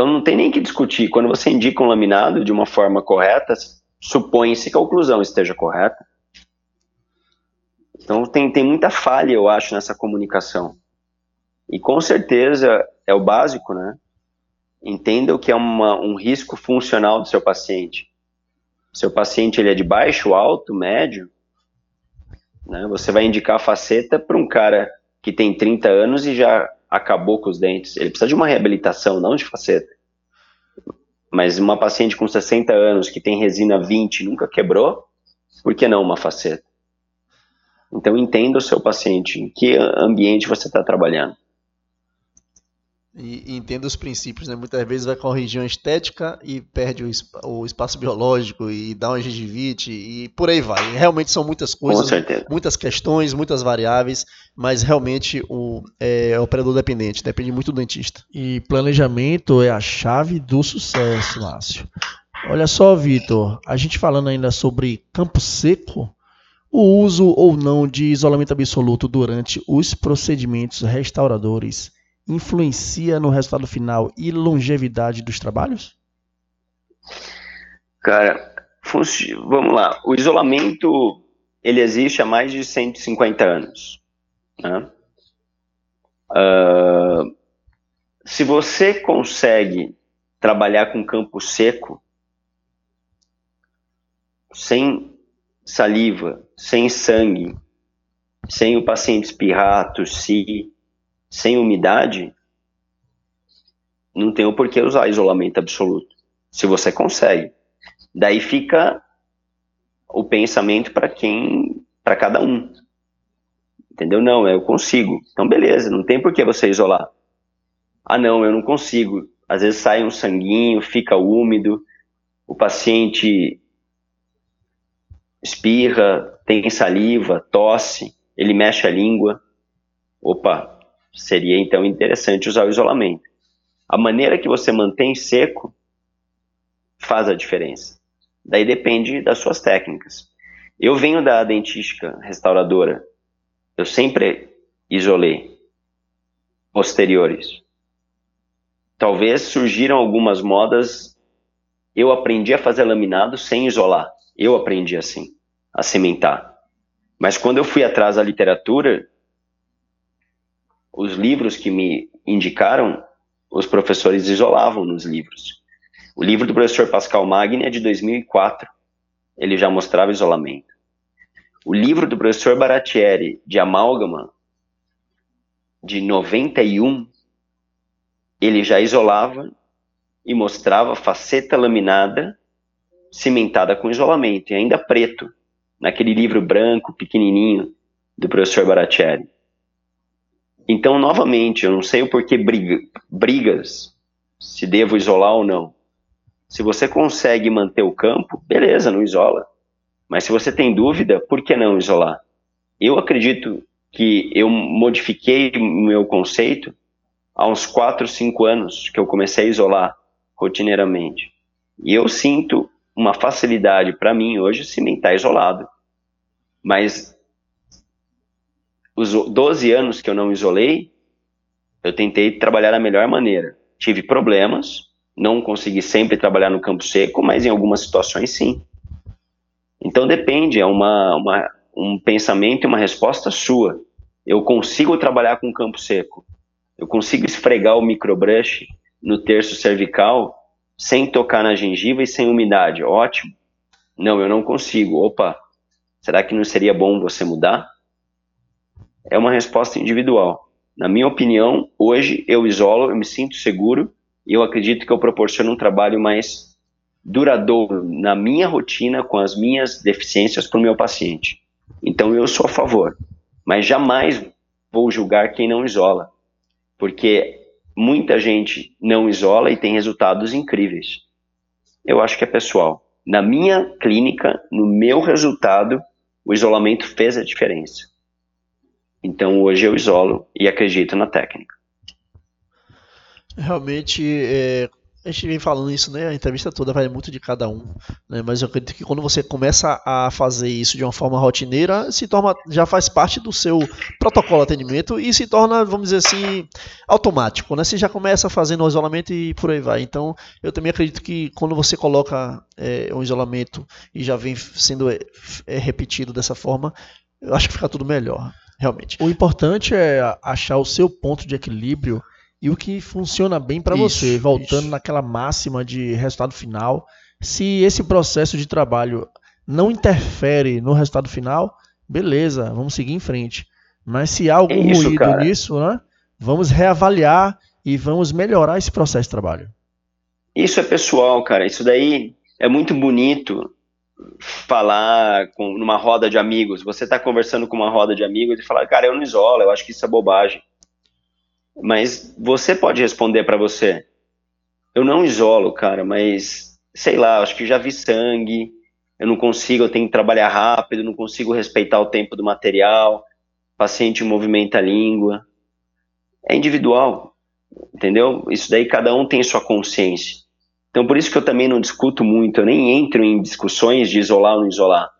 Então não tem nem que discutir. Quando você indica um laminado de uma forma correta, supõe-se que a oclusão esteja correta. Então tem, tem muita falha, eu acho, nessa comunicação. E com certeza é o básico, né? Entenda o que é uma, um risco funcional do seu paciente. Seu paciente ele é de baixo, alto, médio, né? Você vai indicar a faceta para um cara que tem 30 anos e já acabou com os dentes. Ele precisa de uma reabilitação, não de faceta. Mas uma paciente com 60 anos que tem resina 20 nunca quebrou, por que não uma faceta? Então entenda o seu paciente, em que ambiente você está trabalhando. E, e entenda os princípios, né? Muitas vezes vai corrigir uma estética e perde o, o espaço biológico e dá uma gengivite e por aí vai. Realmente são muitas coisas, muitas questões, muitas variáveis, mas realmente o, é, é operador dependente, depende muito do dentista. E planejamento é a chave do sucesso, Márcio. Olha só, Vitor, a gente falando ainda sobre campo seco, o uso ou não de isolamento absoluto durante os procedimentos restauradores influencia no resultado final e longevidade dos trabalhos? Cara, vamos lá. O isolamento ele existe há mais de 150 anos. Né? Uh, se você consegue trabalhar com campo seco, sem saliva, sem sangue, sem o paciente espirrar, tossir, sem umidade, não tem o porquê usar isolamento absoluto. Se você consegue. Daí fica o pensamento para quem, para cada um. Entendeu? Não, eu consigo. Então beleza, não tem por que você isolar. Ah, não, eu não consigo. Às vezes sai um sanguinho, fica úmido, o paciente espirra, tem saliva, tosse, ele mexe a língua. Opa, seria então interessante usar o isolamento. A maneira que você mantém seco faz a diferença. Daí depende das suas técnicas. Eu venho da dentística restauradora. Eu sempre isolei posteriores. Talvez surgiram algumas modas. Eu aprendi a fazer laminado sem isolar. Eu aprendi assim, a cimentar. Mas quando eu fui atrás da literatura, os livros que me indicaram, os professores isolavam nos livros. O livro do professor Pascal Magni é de 2004. Ele já mostrava isolamento. O livro do professor Baratieri, de amálgama, de 91, ele já isolava e mostrava faceta laminada cimentada com isolamento, e ainda preto, naquele livro branco, pequenininho, do professor Baratieri. Então, novamente, eu não sei o porquê briga, brigas, se devo isolar ou não. Se você consegue manter o campo, beleza, não isola. Mas se você tem dúvida, por que não isolar? Eu acredito que eu modifiquei meu conceito há uns 4, 5 anos que eu comecei a isolar rotineiramente. E eu sinto uma facilidade para mim hoje cimentar isolado. Mas os 12 anos que eu não isolei, eu tentei trabalhar da melhor maneira. Tive problemas, não consegui sempre trabalhar no campo seco, mas em algumas situações sim. Então depende, é uma, uma, um pensamento e uma resposta sua. Eu consigo trabalhar com campo seco. Eu consigo esfregar o microbrush no terço cervical sem tocar na gengiva e sem umidade. Ótimo. Não, eu não consigo. Opa, será que não seria bom você mudar? É uma resposta individual. Na minha opinião, hoje eu isolo, eu me sinto seguro e eu acredito que eu proporciono um trabalho mais duradouro na minha rotina com as minhas deficiências para o meu paciente. Então eu sou a favor, mas jamais vou julgar quem não isola, porque muita gente não isola e tem resultados incríveis. Eu acho que é pessoal. Na minha clínica, no meu resultado, o isolamento fez a diferença. Então hoje eu isolo e acredito na técnica. Realmente, é, a gente vem falando isso, né? A entrevista toda vai muito de cada um, né? Mas eu acredito que quando você começa a fazer isso de uma forma rotineira, se torna, já faz parte do seu protocolo de atendimento e se torna, vamos dizer assim, automático, né? Você já começa fazendo o isolamento e por aí vai. Então, eu também acredito que quando você coloca é, um isolamento e já vem sendo é, repetido dessa forma, eu acho que fica tudo melhor, realmente. O importante é achar o seu ponto de equilíbrio e o que funciona bem para você, voltando isso. naquela máxima de resultado final. Se esse processo de trabalho não interfere no resultado final, beleza, vamos seguir em frente. Mas se há algum é isso, ruído cara. nisso, né, vamos reavaliar e vamos melhorar esse processo de trabalho. Isso é pessoal, cara. Isso daí é muito bonito falar com, numa roda de amigos. Você está conversando com uma roda de amigos e falar, cara, eu não isolo, eu acho que isso é bobagem. Mas você pode responder para você. Eu não isolo, cara, mas sei lá, acho que já vi sangue, eu não consigo, eu tenho que trabalhar rápido, não consigo respeitar o tempo do material, paciente movimenta a língua. É individual, entendeu? Isso daí cada um tem sua consciência. Então por isso que eu também não discuto muito, eu nem entro em discussões de isolar ou não isolar.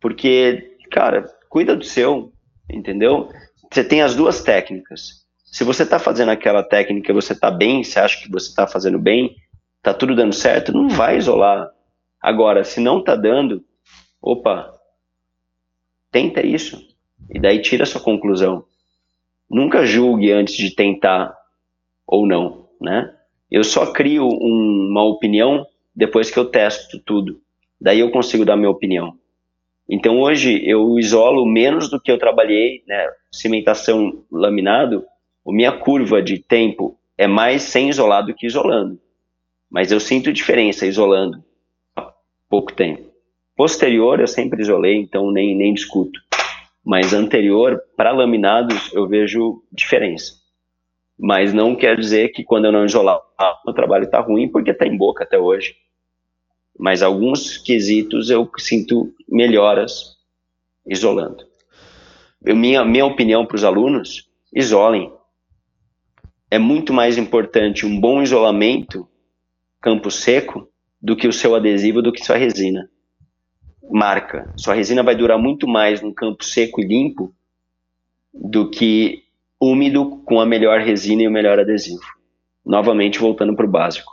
Porque, cara, cuida do seu, entendeu? Você tem as duas técnicas. Se você está fazendo aquela técnica você está bem, você acha que você está fazendo bem, está tudo dando certo, não vai isolar. Agora, se não está dando, opa, tenta isso. E daí tira a sua conclusão. Nunca julgue antes de tentar ou não, né? Eu só crio um, uma opinião depois que eu testo tudo. Daí eu consigo dar minha opinião. Então hoje eu isolo menos do que eu trabalhei, né? Cimentação laminado, a minha curva de tempo é mais sem isolar do que isolando. Mas eu sinto diferença isolando pouco tempo. Posterior eu sempre isolei, então nem, nem discuto. Mas anterior, para laminados, eu vejo diferença. Mas não quer dizer que quando eu não isolar, o trabalho está ruim, porque está em boca até hoje. Mas alguns quesitos eu sinto melhoras isolando. Eu, minha, minha opinião para os alunos, isolem. É muito mais importante um bom isolamento, campo seco, do que o seu adesivo, do que sua resina. Marca. Sua resina vai durar muito mais num campo seco e limpo do que úmido com a melhor resina e o melhor adesivo. Novamente voltando para o básico.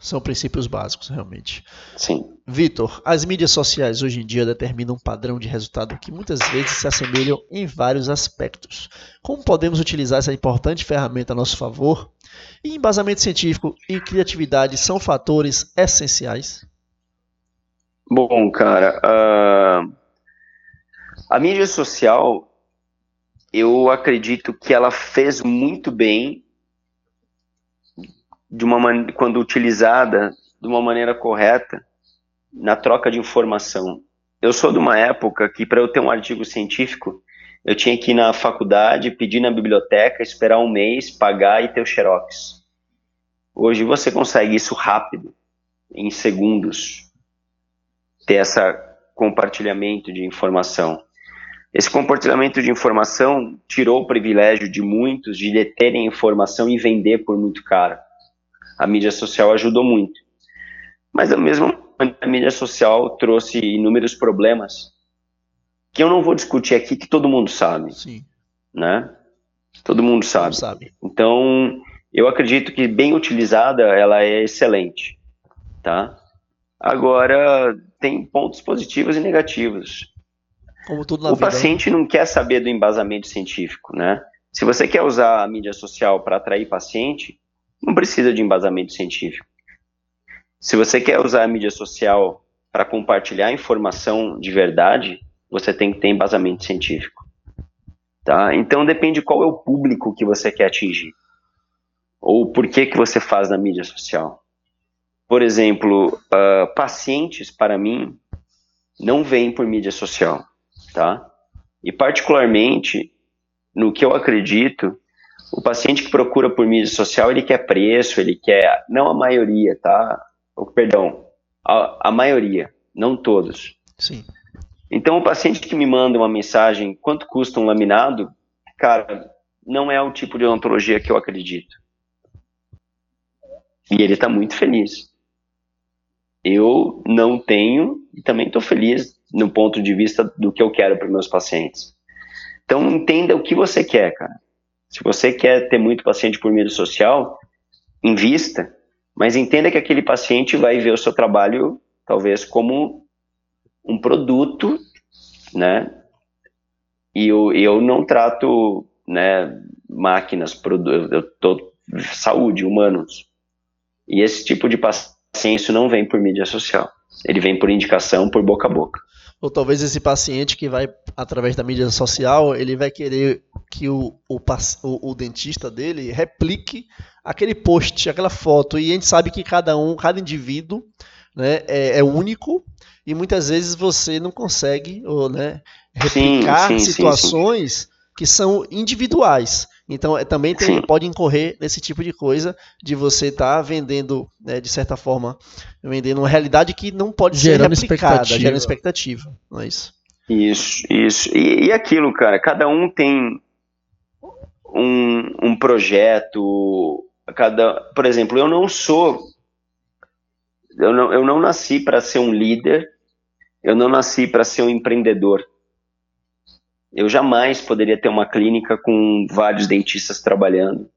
São princípios básicos, realmente. Sim. Vitor, as mídias sociais hoje em dia determinam um padrão de resultado que muitas vezes se assemelham em vários aspectos. Como podemos utilizar essa importante ferramenta a nosso favor e embasamento científico e criatividade são fatores essenciais? Bom, cara, uh, a mídia social, eu acredito que ela fez muito bem de uma quando utilizada de uma maneira correta na troca de informação. Eu sou de uma época que para eu ter um artigo científico eu tinha que ir na faculdade, pedir na biblioteca, esperar um mês, pagar e ter o xerox. Hoje você consegue isso rápido, em segundos, ter esse compartilhamento de informação. Esse compartilhamento de informação tirou o privilégio de muitos de terem informação e vender por muito caro. A mídia social ajudou muito. Mas, ao mesmo tempo, a mídia social trouxe inúmeros problemas que eu não vou discutir aqui, que todo mundo sabe. Sim. Né? Todo mundo sabe. Sabe. Então, eu acredito que bem utilizada, ela é excelente. Tá? Agora, tem pontos positivos e negativos. Como tudo na o vida. Né? paciente não quer saber do embasamento científico, né? Se você quer usar a mídia social para atrair paciente, não precisa de embasamento científico. Se você quer usar a mídia social para compartilhar informação de verdade, você tem que ter embasamento científico. Tá? Então depende qual é o público que você quer atingir. Ou por que, que você faz na mídia social. Por exemplo, uh, pacientes, para mim, não vêm por mídia social. Tá? E particularmente, no que eu acredito, o paciente que procura por mídia social, ele quer preço, ele quer, não a maioria, tá? Oh, perdão, a, a maioria, não todos. Sim. Então, o paciente que me manda uma mensagem, quanto custa um laminado, cara, não é o tipo de odontologia que eu acredito. E ele está muito feliz. Eu não tenho e também estou feliz no ponto de vista do que eu quero para meus pacientes. Então, entenda o que você quer, cara. Se você quer ter muito paciente por mídia social, invista, mas entenda que aquele paciente vai ver o seu trabalho talvez como um produto né? E eu, eu não trato, né, máquinas, eu tô saúde, humanos. E esse tipo de paciente não vem por mídia social. Ele vem por indicação, por boca a boca. Ou talvez esse paciente que vai através da mídia social, ele vai querer que o, o, o, dentista dele replique aquele post, aquela foto. E a gente sabe que cada um, cada indivíduo né, é, é único e muitas vezes você não consegue ou, né, replicar sim, sim, situações sim, que são individuais. Então, é, também tem, pode incorrer nesse tipo de coisa de você estar tá vendendo, né, de certa forma, vendendo uma realidade que não pode gerando ser replicada, expectativa. gerando expectativa. Não é isso? Isso, isso. E, e aquilo, cara, cada um tem um, um projeto, cada, por exemplo, eu não sou, eu não, eu não nasci para ser um líder, eu não nasci para ser um empreendedor. Eu jamais poderia ter uma clínica com vários dentistas trabalhando.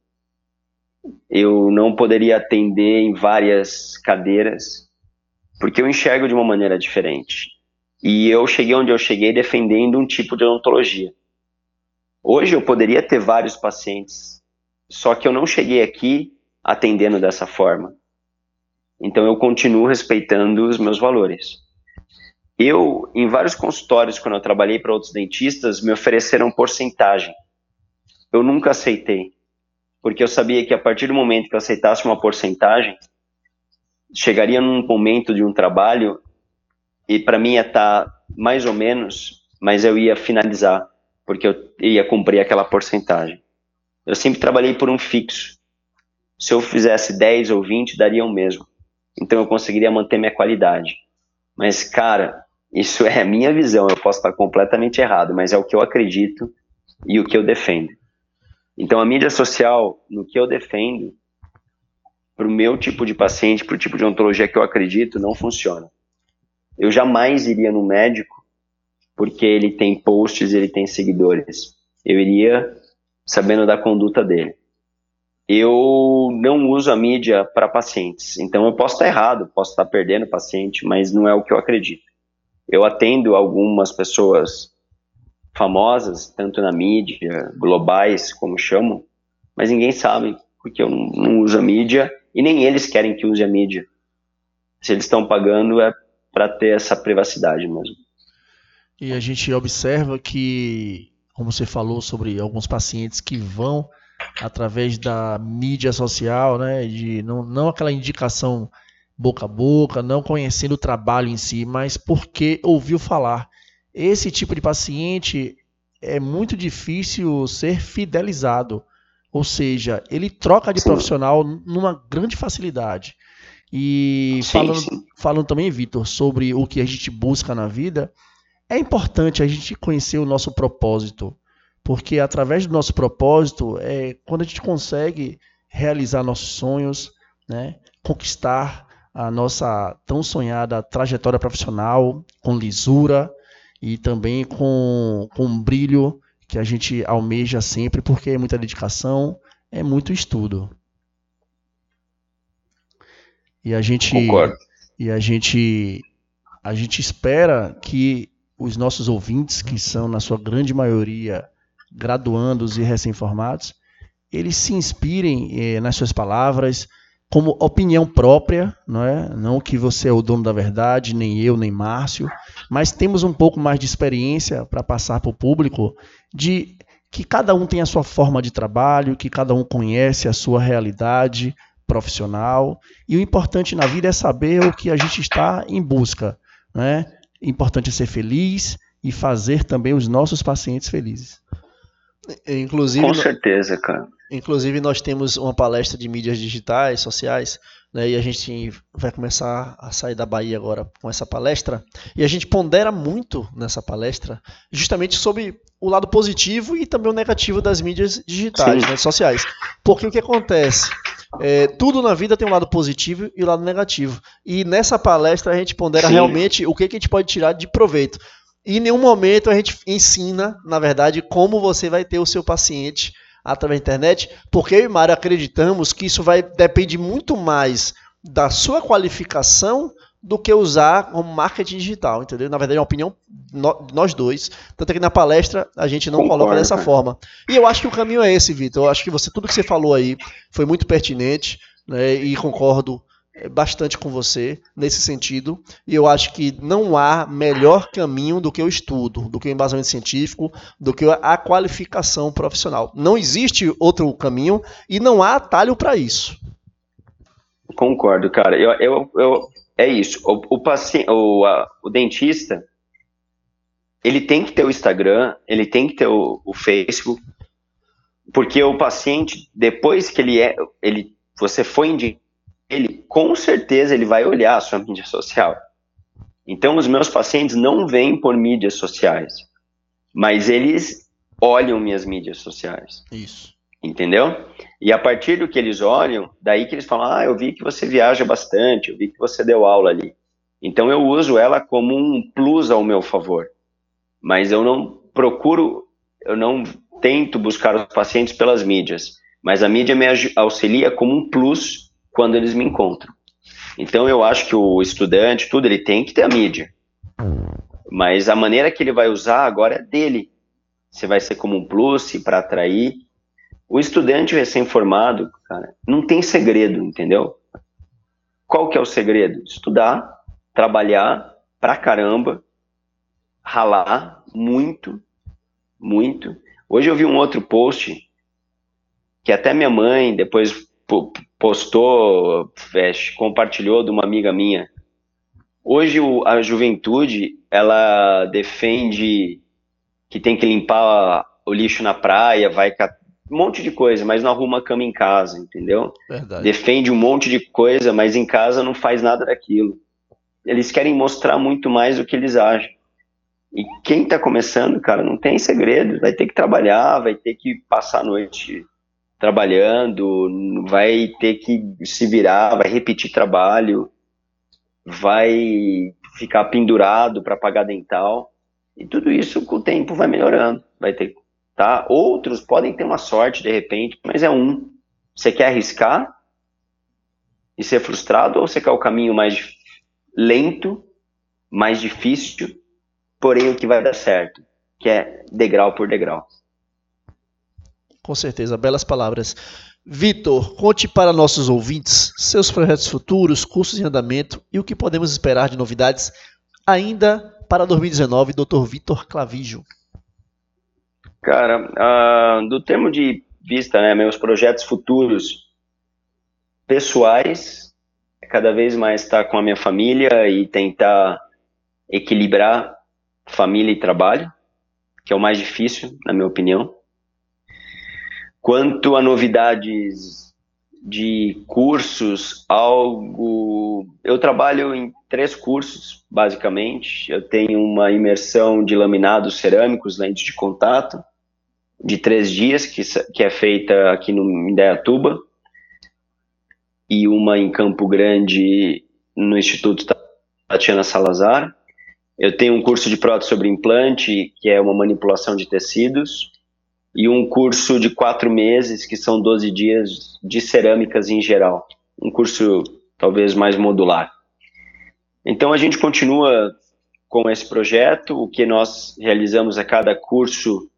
Eu não poderia atender em várias cadeiras, porque eu enxergo de uma maneira diferente. E eu cheguei onde eu cheguei defendendo um tipo de odontologia. Hoje eu poderia ter vários pacientes, só que eu não cheguei aqui atendendo dessa forma. Então eu continuo respeitando os meus valores. Eu, em vários consultórios, quando eu trabalhei para outros dentistas, me ofereceram porcentagem. Eu nunca aceitei, porque eu sabia que a partir do momento que eu aceitasse uma porcentagem, chegaria num momento de um trabalho e para mim ia estar tá mais ou menos, mas eu ia finalizar, porque eu ia cumprir aquela porcentagem. Eu sempre trabalhei por um fixo. Se eu fizesse 10 ou 20, daria o mesmo. Então eu conseguiria manter minha qualidade. Mas, cara, isso é a minha visão, eu posso estar completamente errado, mas é o que eu acredito e o que eu defendo. Então, a mídia social, no que eu defendo, para o meu tipo de paciente, para o tipo de ontologia que eu acredito, não funciona. Eu jamais iria no médico porque ele tem posts, ele tem seguidores. Eu iria sabendo da conduta dele. Eu não uso a mídia para pacientes, então eu posso estar errado, posso estar perdendo paciente, mas não é o que eu acredito. Eu atendo algumas pessoas famosas, tanto na mídia, globais, como chamam, mas ninguém sabe, porque eu não, não uso a mídia e nem eles querem que use a mídia. Se eles estão pagando é para ter essa privacidade mesmo. E a gente observa que, como você falou sobre alguns pacientes que vão através da mídia social, né, de não, não aquela indicação boca a boca, não conhecendo o trabalho em si, mas porque ouviu falar. Esse tipo de paciente é muito difícil ser fidelizado. Ou seja, ele troca de profissional numa grande facilidade. E sim, falando, sim. falando também, Vitor, sobre o que a gente busca na vida, é importante a gente conhecer o nosso propósito. Porque através do nosso propósito é quando a gente consegue realizar nossos sonhos, né? conquistar a nossa tão sonhada trajetória profissional com lisura e também com, com um brilho que a gente almeja sempre, porque é muita dedicação, é muito estudo. E a gente Concordo. e a gente a gente espera que os nossos ouvintes, que são na sua grande maioria graduandos e recém-formados, eles se inspirem eh, nas suas palavras, como opinião própria, não é? Não que você é o dono da verdade, nem eu, nem Márcio, mas temos um pouco mais de experiência para passar para o público de que cada um tem a sua forma de trabalho, que cada um conhece a sua realidade profissional e o importante na vida é saber o que a gente está em busca, né? Importante é ser feliz e fazer também os nossos pacientes felizes. Inclusive, Com certeza, cara. Inclusive, nós temos uma palestra de mídias digitais, sociais, né, e a gente vai começar a sair da Bahia agora com essa palestra. E a gente pondera muito nessa palestra, justamente sobre o lado positivo e também o negativo das mídias digitais, né, sociais. Porque o que acontece? É, tudo na vida tem um lado positivo e o um lado negativo. E nessa palestra a gente pondera Sim. realmente o que, que a gente pode tirar de proveito. E em nenhum momento a gente ensina, na verdade, como você vai ter o seu paciente através da internet, porque eu e Mário acreditamos que isso vai depende muito mais da sua qualificação do que usar como marketing digital, entendeu? Na verdade, é uma opinião nós dois. Tanto é que na palestra a gente não Concordo, coloca dessa cara. forma. E eu acho que o caminho é esse, Vitor. Eu acho que você tudo que você falou aí foi muito pertinente, né? E concordo bastante com você nesse sentido. E eu acho que não há melhor caminho do que o estudo, do que o embasamento científico, do que a qualificação profissional. Não existe outro caminho e não há atalho para isso. Concordo, cara. Eu, eu, eu é isso. O, o, paciente, o, a, o dentista, ele tem que ter o Instagram, ele tem que ter o, o Facebook, porque o paciente, depois que ele é, ele, você foi indicado, ele com certeza ele vai olhar a sua mídia social. Então, os meus pacientes não vêm por mídias sociais, mas eles olham minhas mídias sociais. Isso. Entendeu? E a partir do que eles olham, daí que eles falam: Ah, eu vi que você viaja bastante, eu vi que você deu aula ali. Então eu uso ela como um plus ao meu favor. Mas eu não procuro, eu não tento buscar os pacientes pelas mídias. Mas a mídia me auxilia como um plus quando eles me encontram. Então eu acho que o estudante, tudo, ele tem que ter a mídia. Mas a maneira que ele vai usar agora é dele. Se vai ser como um plus para atrair o estudante recém-formado, cara, não tem segredo, entendeu? Qual que é o segredo? Estudar, trabalhar pra caramba, ralar muito, muito. Hoje eu vi um outro post que até minha mãe depois postou, é, compartilhou de uma amiga minha. Hoje a juventude ela defende que tem que limpar o lixo na praia, vai um monte de coisa, mas não arruma cama em casa, entendeu? Verdade. Defende um monte de coisa, mas em casa não faz nada daquilo. Eles querem mostrar muito mais do que eles acham. E quem está começando, cara, não tem segredo. Vai ter que trabalhar, vai ter que passar a noite trabalhando, vai ter que se virar, vai repetir trabalho, vai ficar pendurado para pagar dental. E tudo isso com o tempo vai melhorando. Vai ter tá? Outros podem ter uma sorte de repente, mas é um. Você quer arriscar e ser frustrado ou você quer o caminho mais lento, mais difícil, porém o que vai dar certo, que é degrau por degrau. Com certeza, belas palavras. Vitor, conte para nossos ouvintes seus projetos futuros, cursos em andamento e o que podemos esperar de novidades ainda para 2019, Dr. Vitor Clavijo. Cara, uh, do termo de vista, né, meus projetos futuros pessoais, cada vez mais estar com a minha família e tentar equilibrar família e trabalho, que é o mais difícil, na minha opinião. Quanto a novidades de cursos, algo. Eu trabalho em três cursos, basicamente. Eu tenho uma imersão de laminados cerâmicos, lentes de contato de três dias, que, que é feita aqui no Indaiatuba, e uma em Campo Grande, no Instituto Tatiana Salazar. Eu tenho um curso de prótese sobre implante, que é uma manipulação de tecidos, e um curso de quatro meses, que são 12 dias de cerâmicas em geral. Um curso talvez mais modular. Então a gente continua com esse projeto. O que nós realizamos a cada curso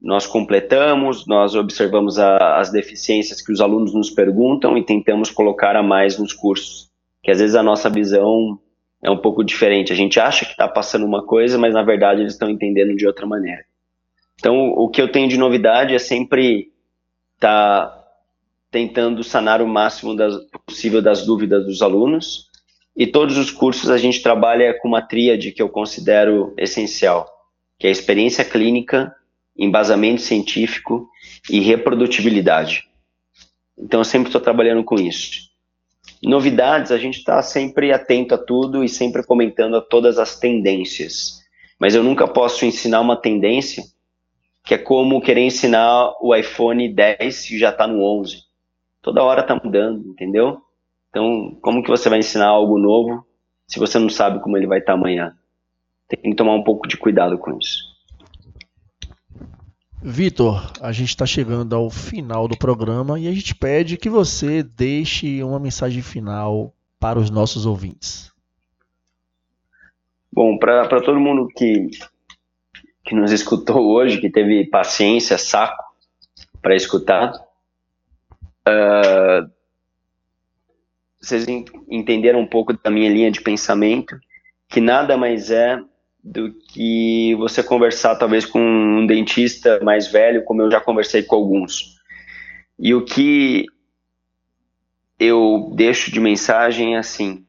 nós completamos, nós observamos a, as deficiências que os alunos nos perguntam e tentamos colocar a mais nos cursos. Que às vezes a nossa visão é um pouco diferente. A gente acha que está passando uma coisa, mas na verdade eles estão entendendo de outra maneira. Então, o que eu tenho de novidade é sempre estar tá tentando sanar o máximo das, possível das dúvidas dos alunos. E todos os cursos a gente trabalha com uma tríade que eu considero essencial, que é experiência clínica, embasamento científico e reprodutibilidade. Então, eu sempre estou trabalhando com isso. Novidades, a gente está sempre atento a tudo e sempre comentando a todas as tendências. Mas eu nunca posso ensinar uma tendência que é como querer ensinar o iPhone 10 que já está no 11. Toda hora está mudando, entendeu? Então, como que você vai ensinar algo novo se você não sabe como ele vai estar tá amanhã? Tem que tomar um pouco de cuidado com isso. Vitor, a gente está chegando ao final do programa e a gente pede que você deixe uma mensagem final para os nossos ouvintes. Bom, para todo mundo que que nos escutou hoje, que teve paciência, saco para escutar. Uh, vocês entenderam um pouco da minha linha de pensamento, que nada mais é do que você conversar talvez com um dentista mais velho, como eu já conversei com alguns. E o que eu deixo de mensagem é assim: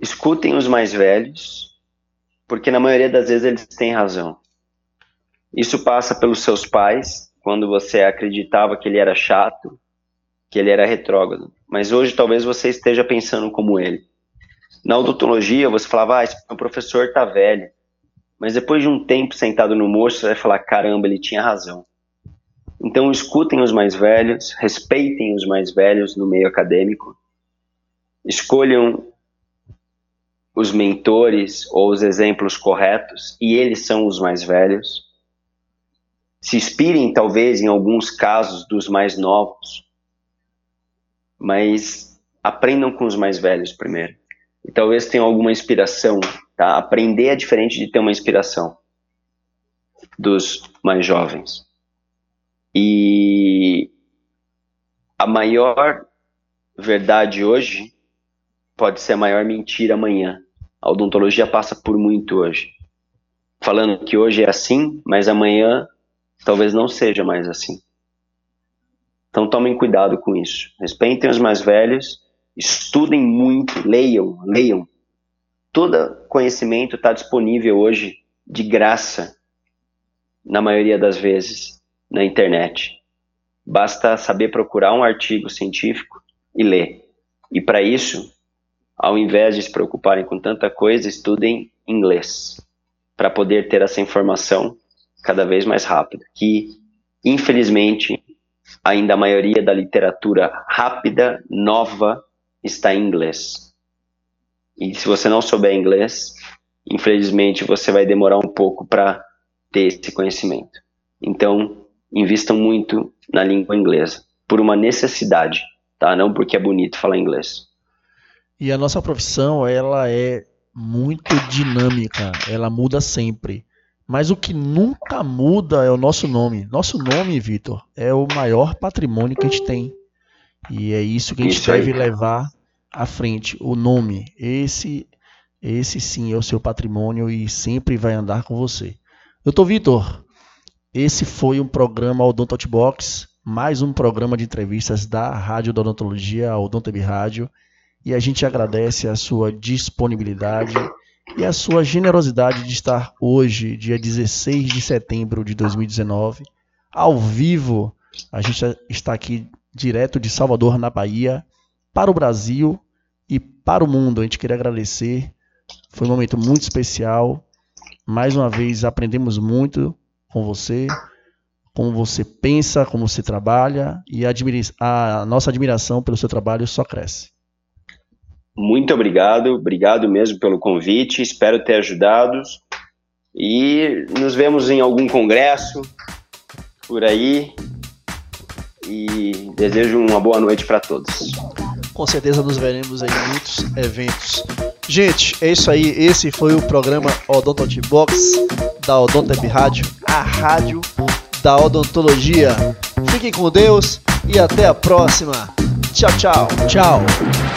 escutem os mais velhos, porque na maioria das vezes eles têm razão. Isso passa pelos seus pais, quando você acreditava que ele era chato, que ele era retrógrado. Mas hoje talvez você esteja pensando como ele. Na odontologia, você falava, ah, o professor está velho. Mas depois de um tempo sentado no moço, você vai falar, caramba, ele tinha razão. Então, escutem os mais velhos, respeitem os mais velhos no meio acadêmico, escolham os mentores ou os exemplos corretos, e eles são os mais velhos. Se inspirem, talvez, em alguns casos dos mais novos, mas aprendam com os mais velhos primeiro. E talvez tenham alguma inspiração, tá? Aprender é diferente de ter uma inspiração dos mais jovens. E a maior verdade hoje pode ser a maior mentira amanhã. A odontologia passa por muito hoje. Falando que hoje é assim, mas amanhã talvez não seja mais assim. Então tomem cuidado com isso. Respeitem os mais velhos, estudem muito, leiam, leiam. Todo conhecimento está disponível hoje de graça, na maioria das vezes, na internet. Basta saber procurar um artigo científico e ler. E para isso, ao invés de se preocuparem com tanta coisa, estudem inglês, para poder ter essa informação cada vez mais rápida, que infelizmente ainda a maioria da literatura rápida, nova, está em inglês. E se você não souber inglês, infelizmente você vai demorar um pouco para ter esse conhecimento. Então, invistam muito na língua inglesa, por uma necessidade, tá? Não porque é bonito falar inglês. E a nossa profissão, ela é muito dinâmica, ela muda sempre. Mas o que nunca muda é o nosso nome. Nosso nome, Vitor, é o maior patrimônio que a gente tem. E é isso que a gente isso deve aí. levar à frente. O nome, esse, esse sim é o seu patrimônio e sempre vai andar com você. Doutor Vitor, esse foi um programa Odonto Outbox, mais um programa de entrevistas da Rádio da Odontologia, Odonto Rádio. E a gente agradece a sua disponibilidade e a sua generosidade de estar hoje, dia 16 de setembro de 2019, ao vivo. A gente está aqui direto de Salvador, na Bahia, para o Brasil e para o mundo. A gente queria agradecer. Foi um momento muito especial. Mais uma vez aprendemos muito com você, como você pensa, como você trabalha e a nossa admiração pelo seu trabalho só cresce. Muito obrigado, obrigado mesmo pelo convite, espero ter ajudado e nos vemos em algum congresso por aí e desejo uma boa noite para todos. Com certeza nos veremos em muitos eventos. Gente, é isso aí. Esse foi o programa Odontology Box da Odonteb Rádio, a rádio da odontologia. Fiquem com Deus e até a próxima. Tchau, tchau. Tchau.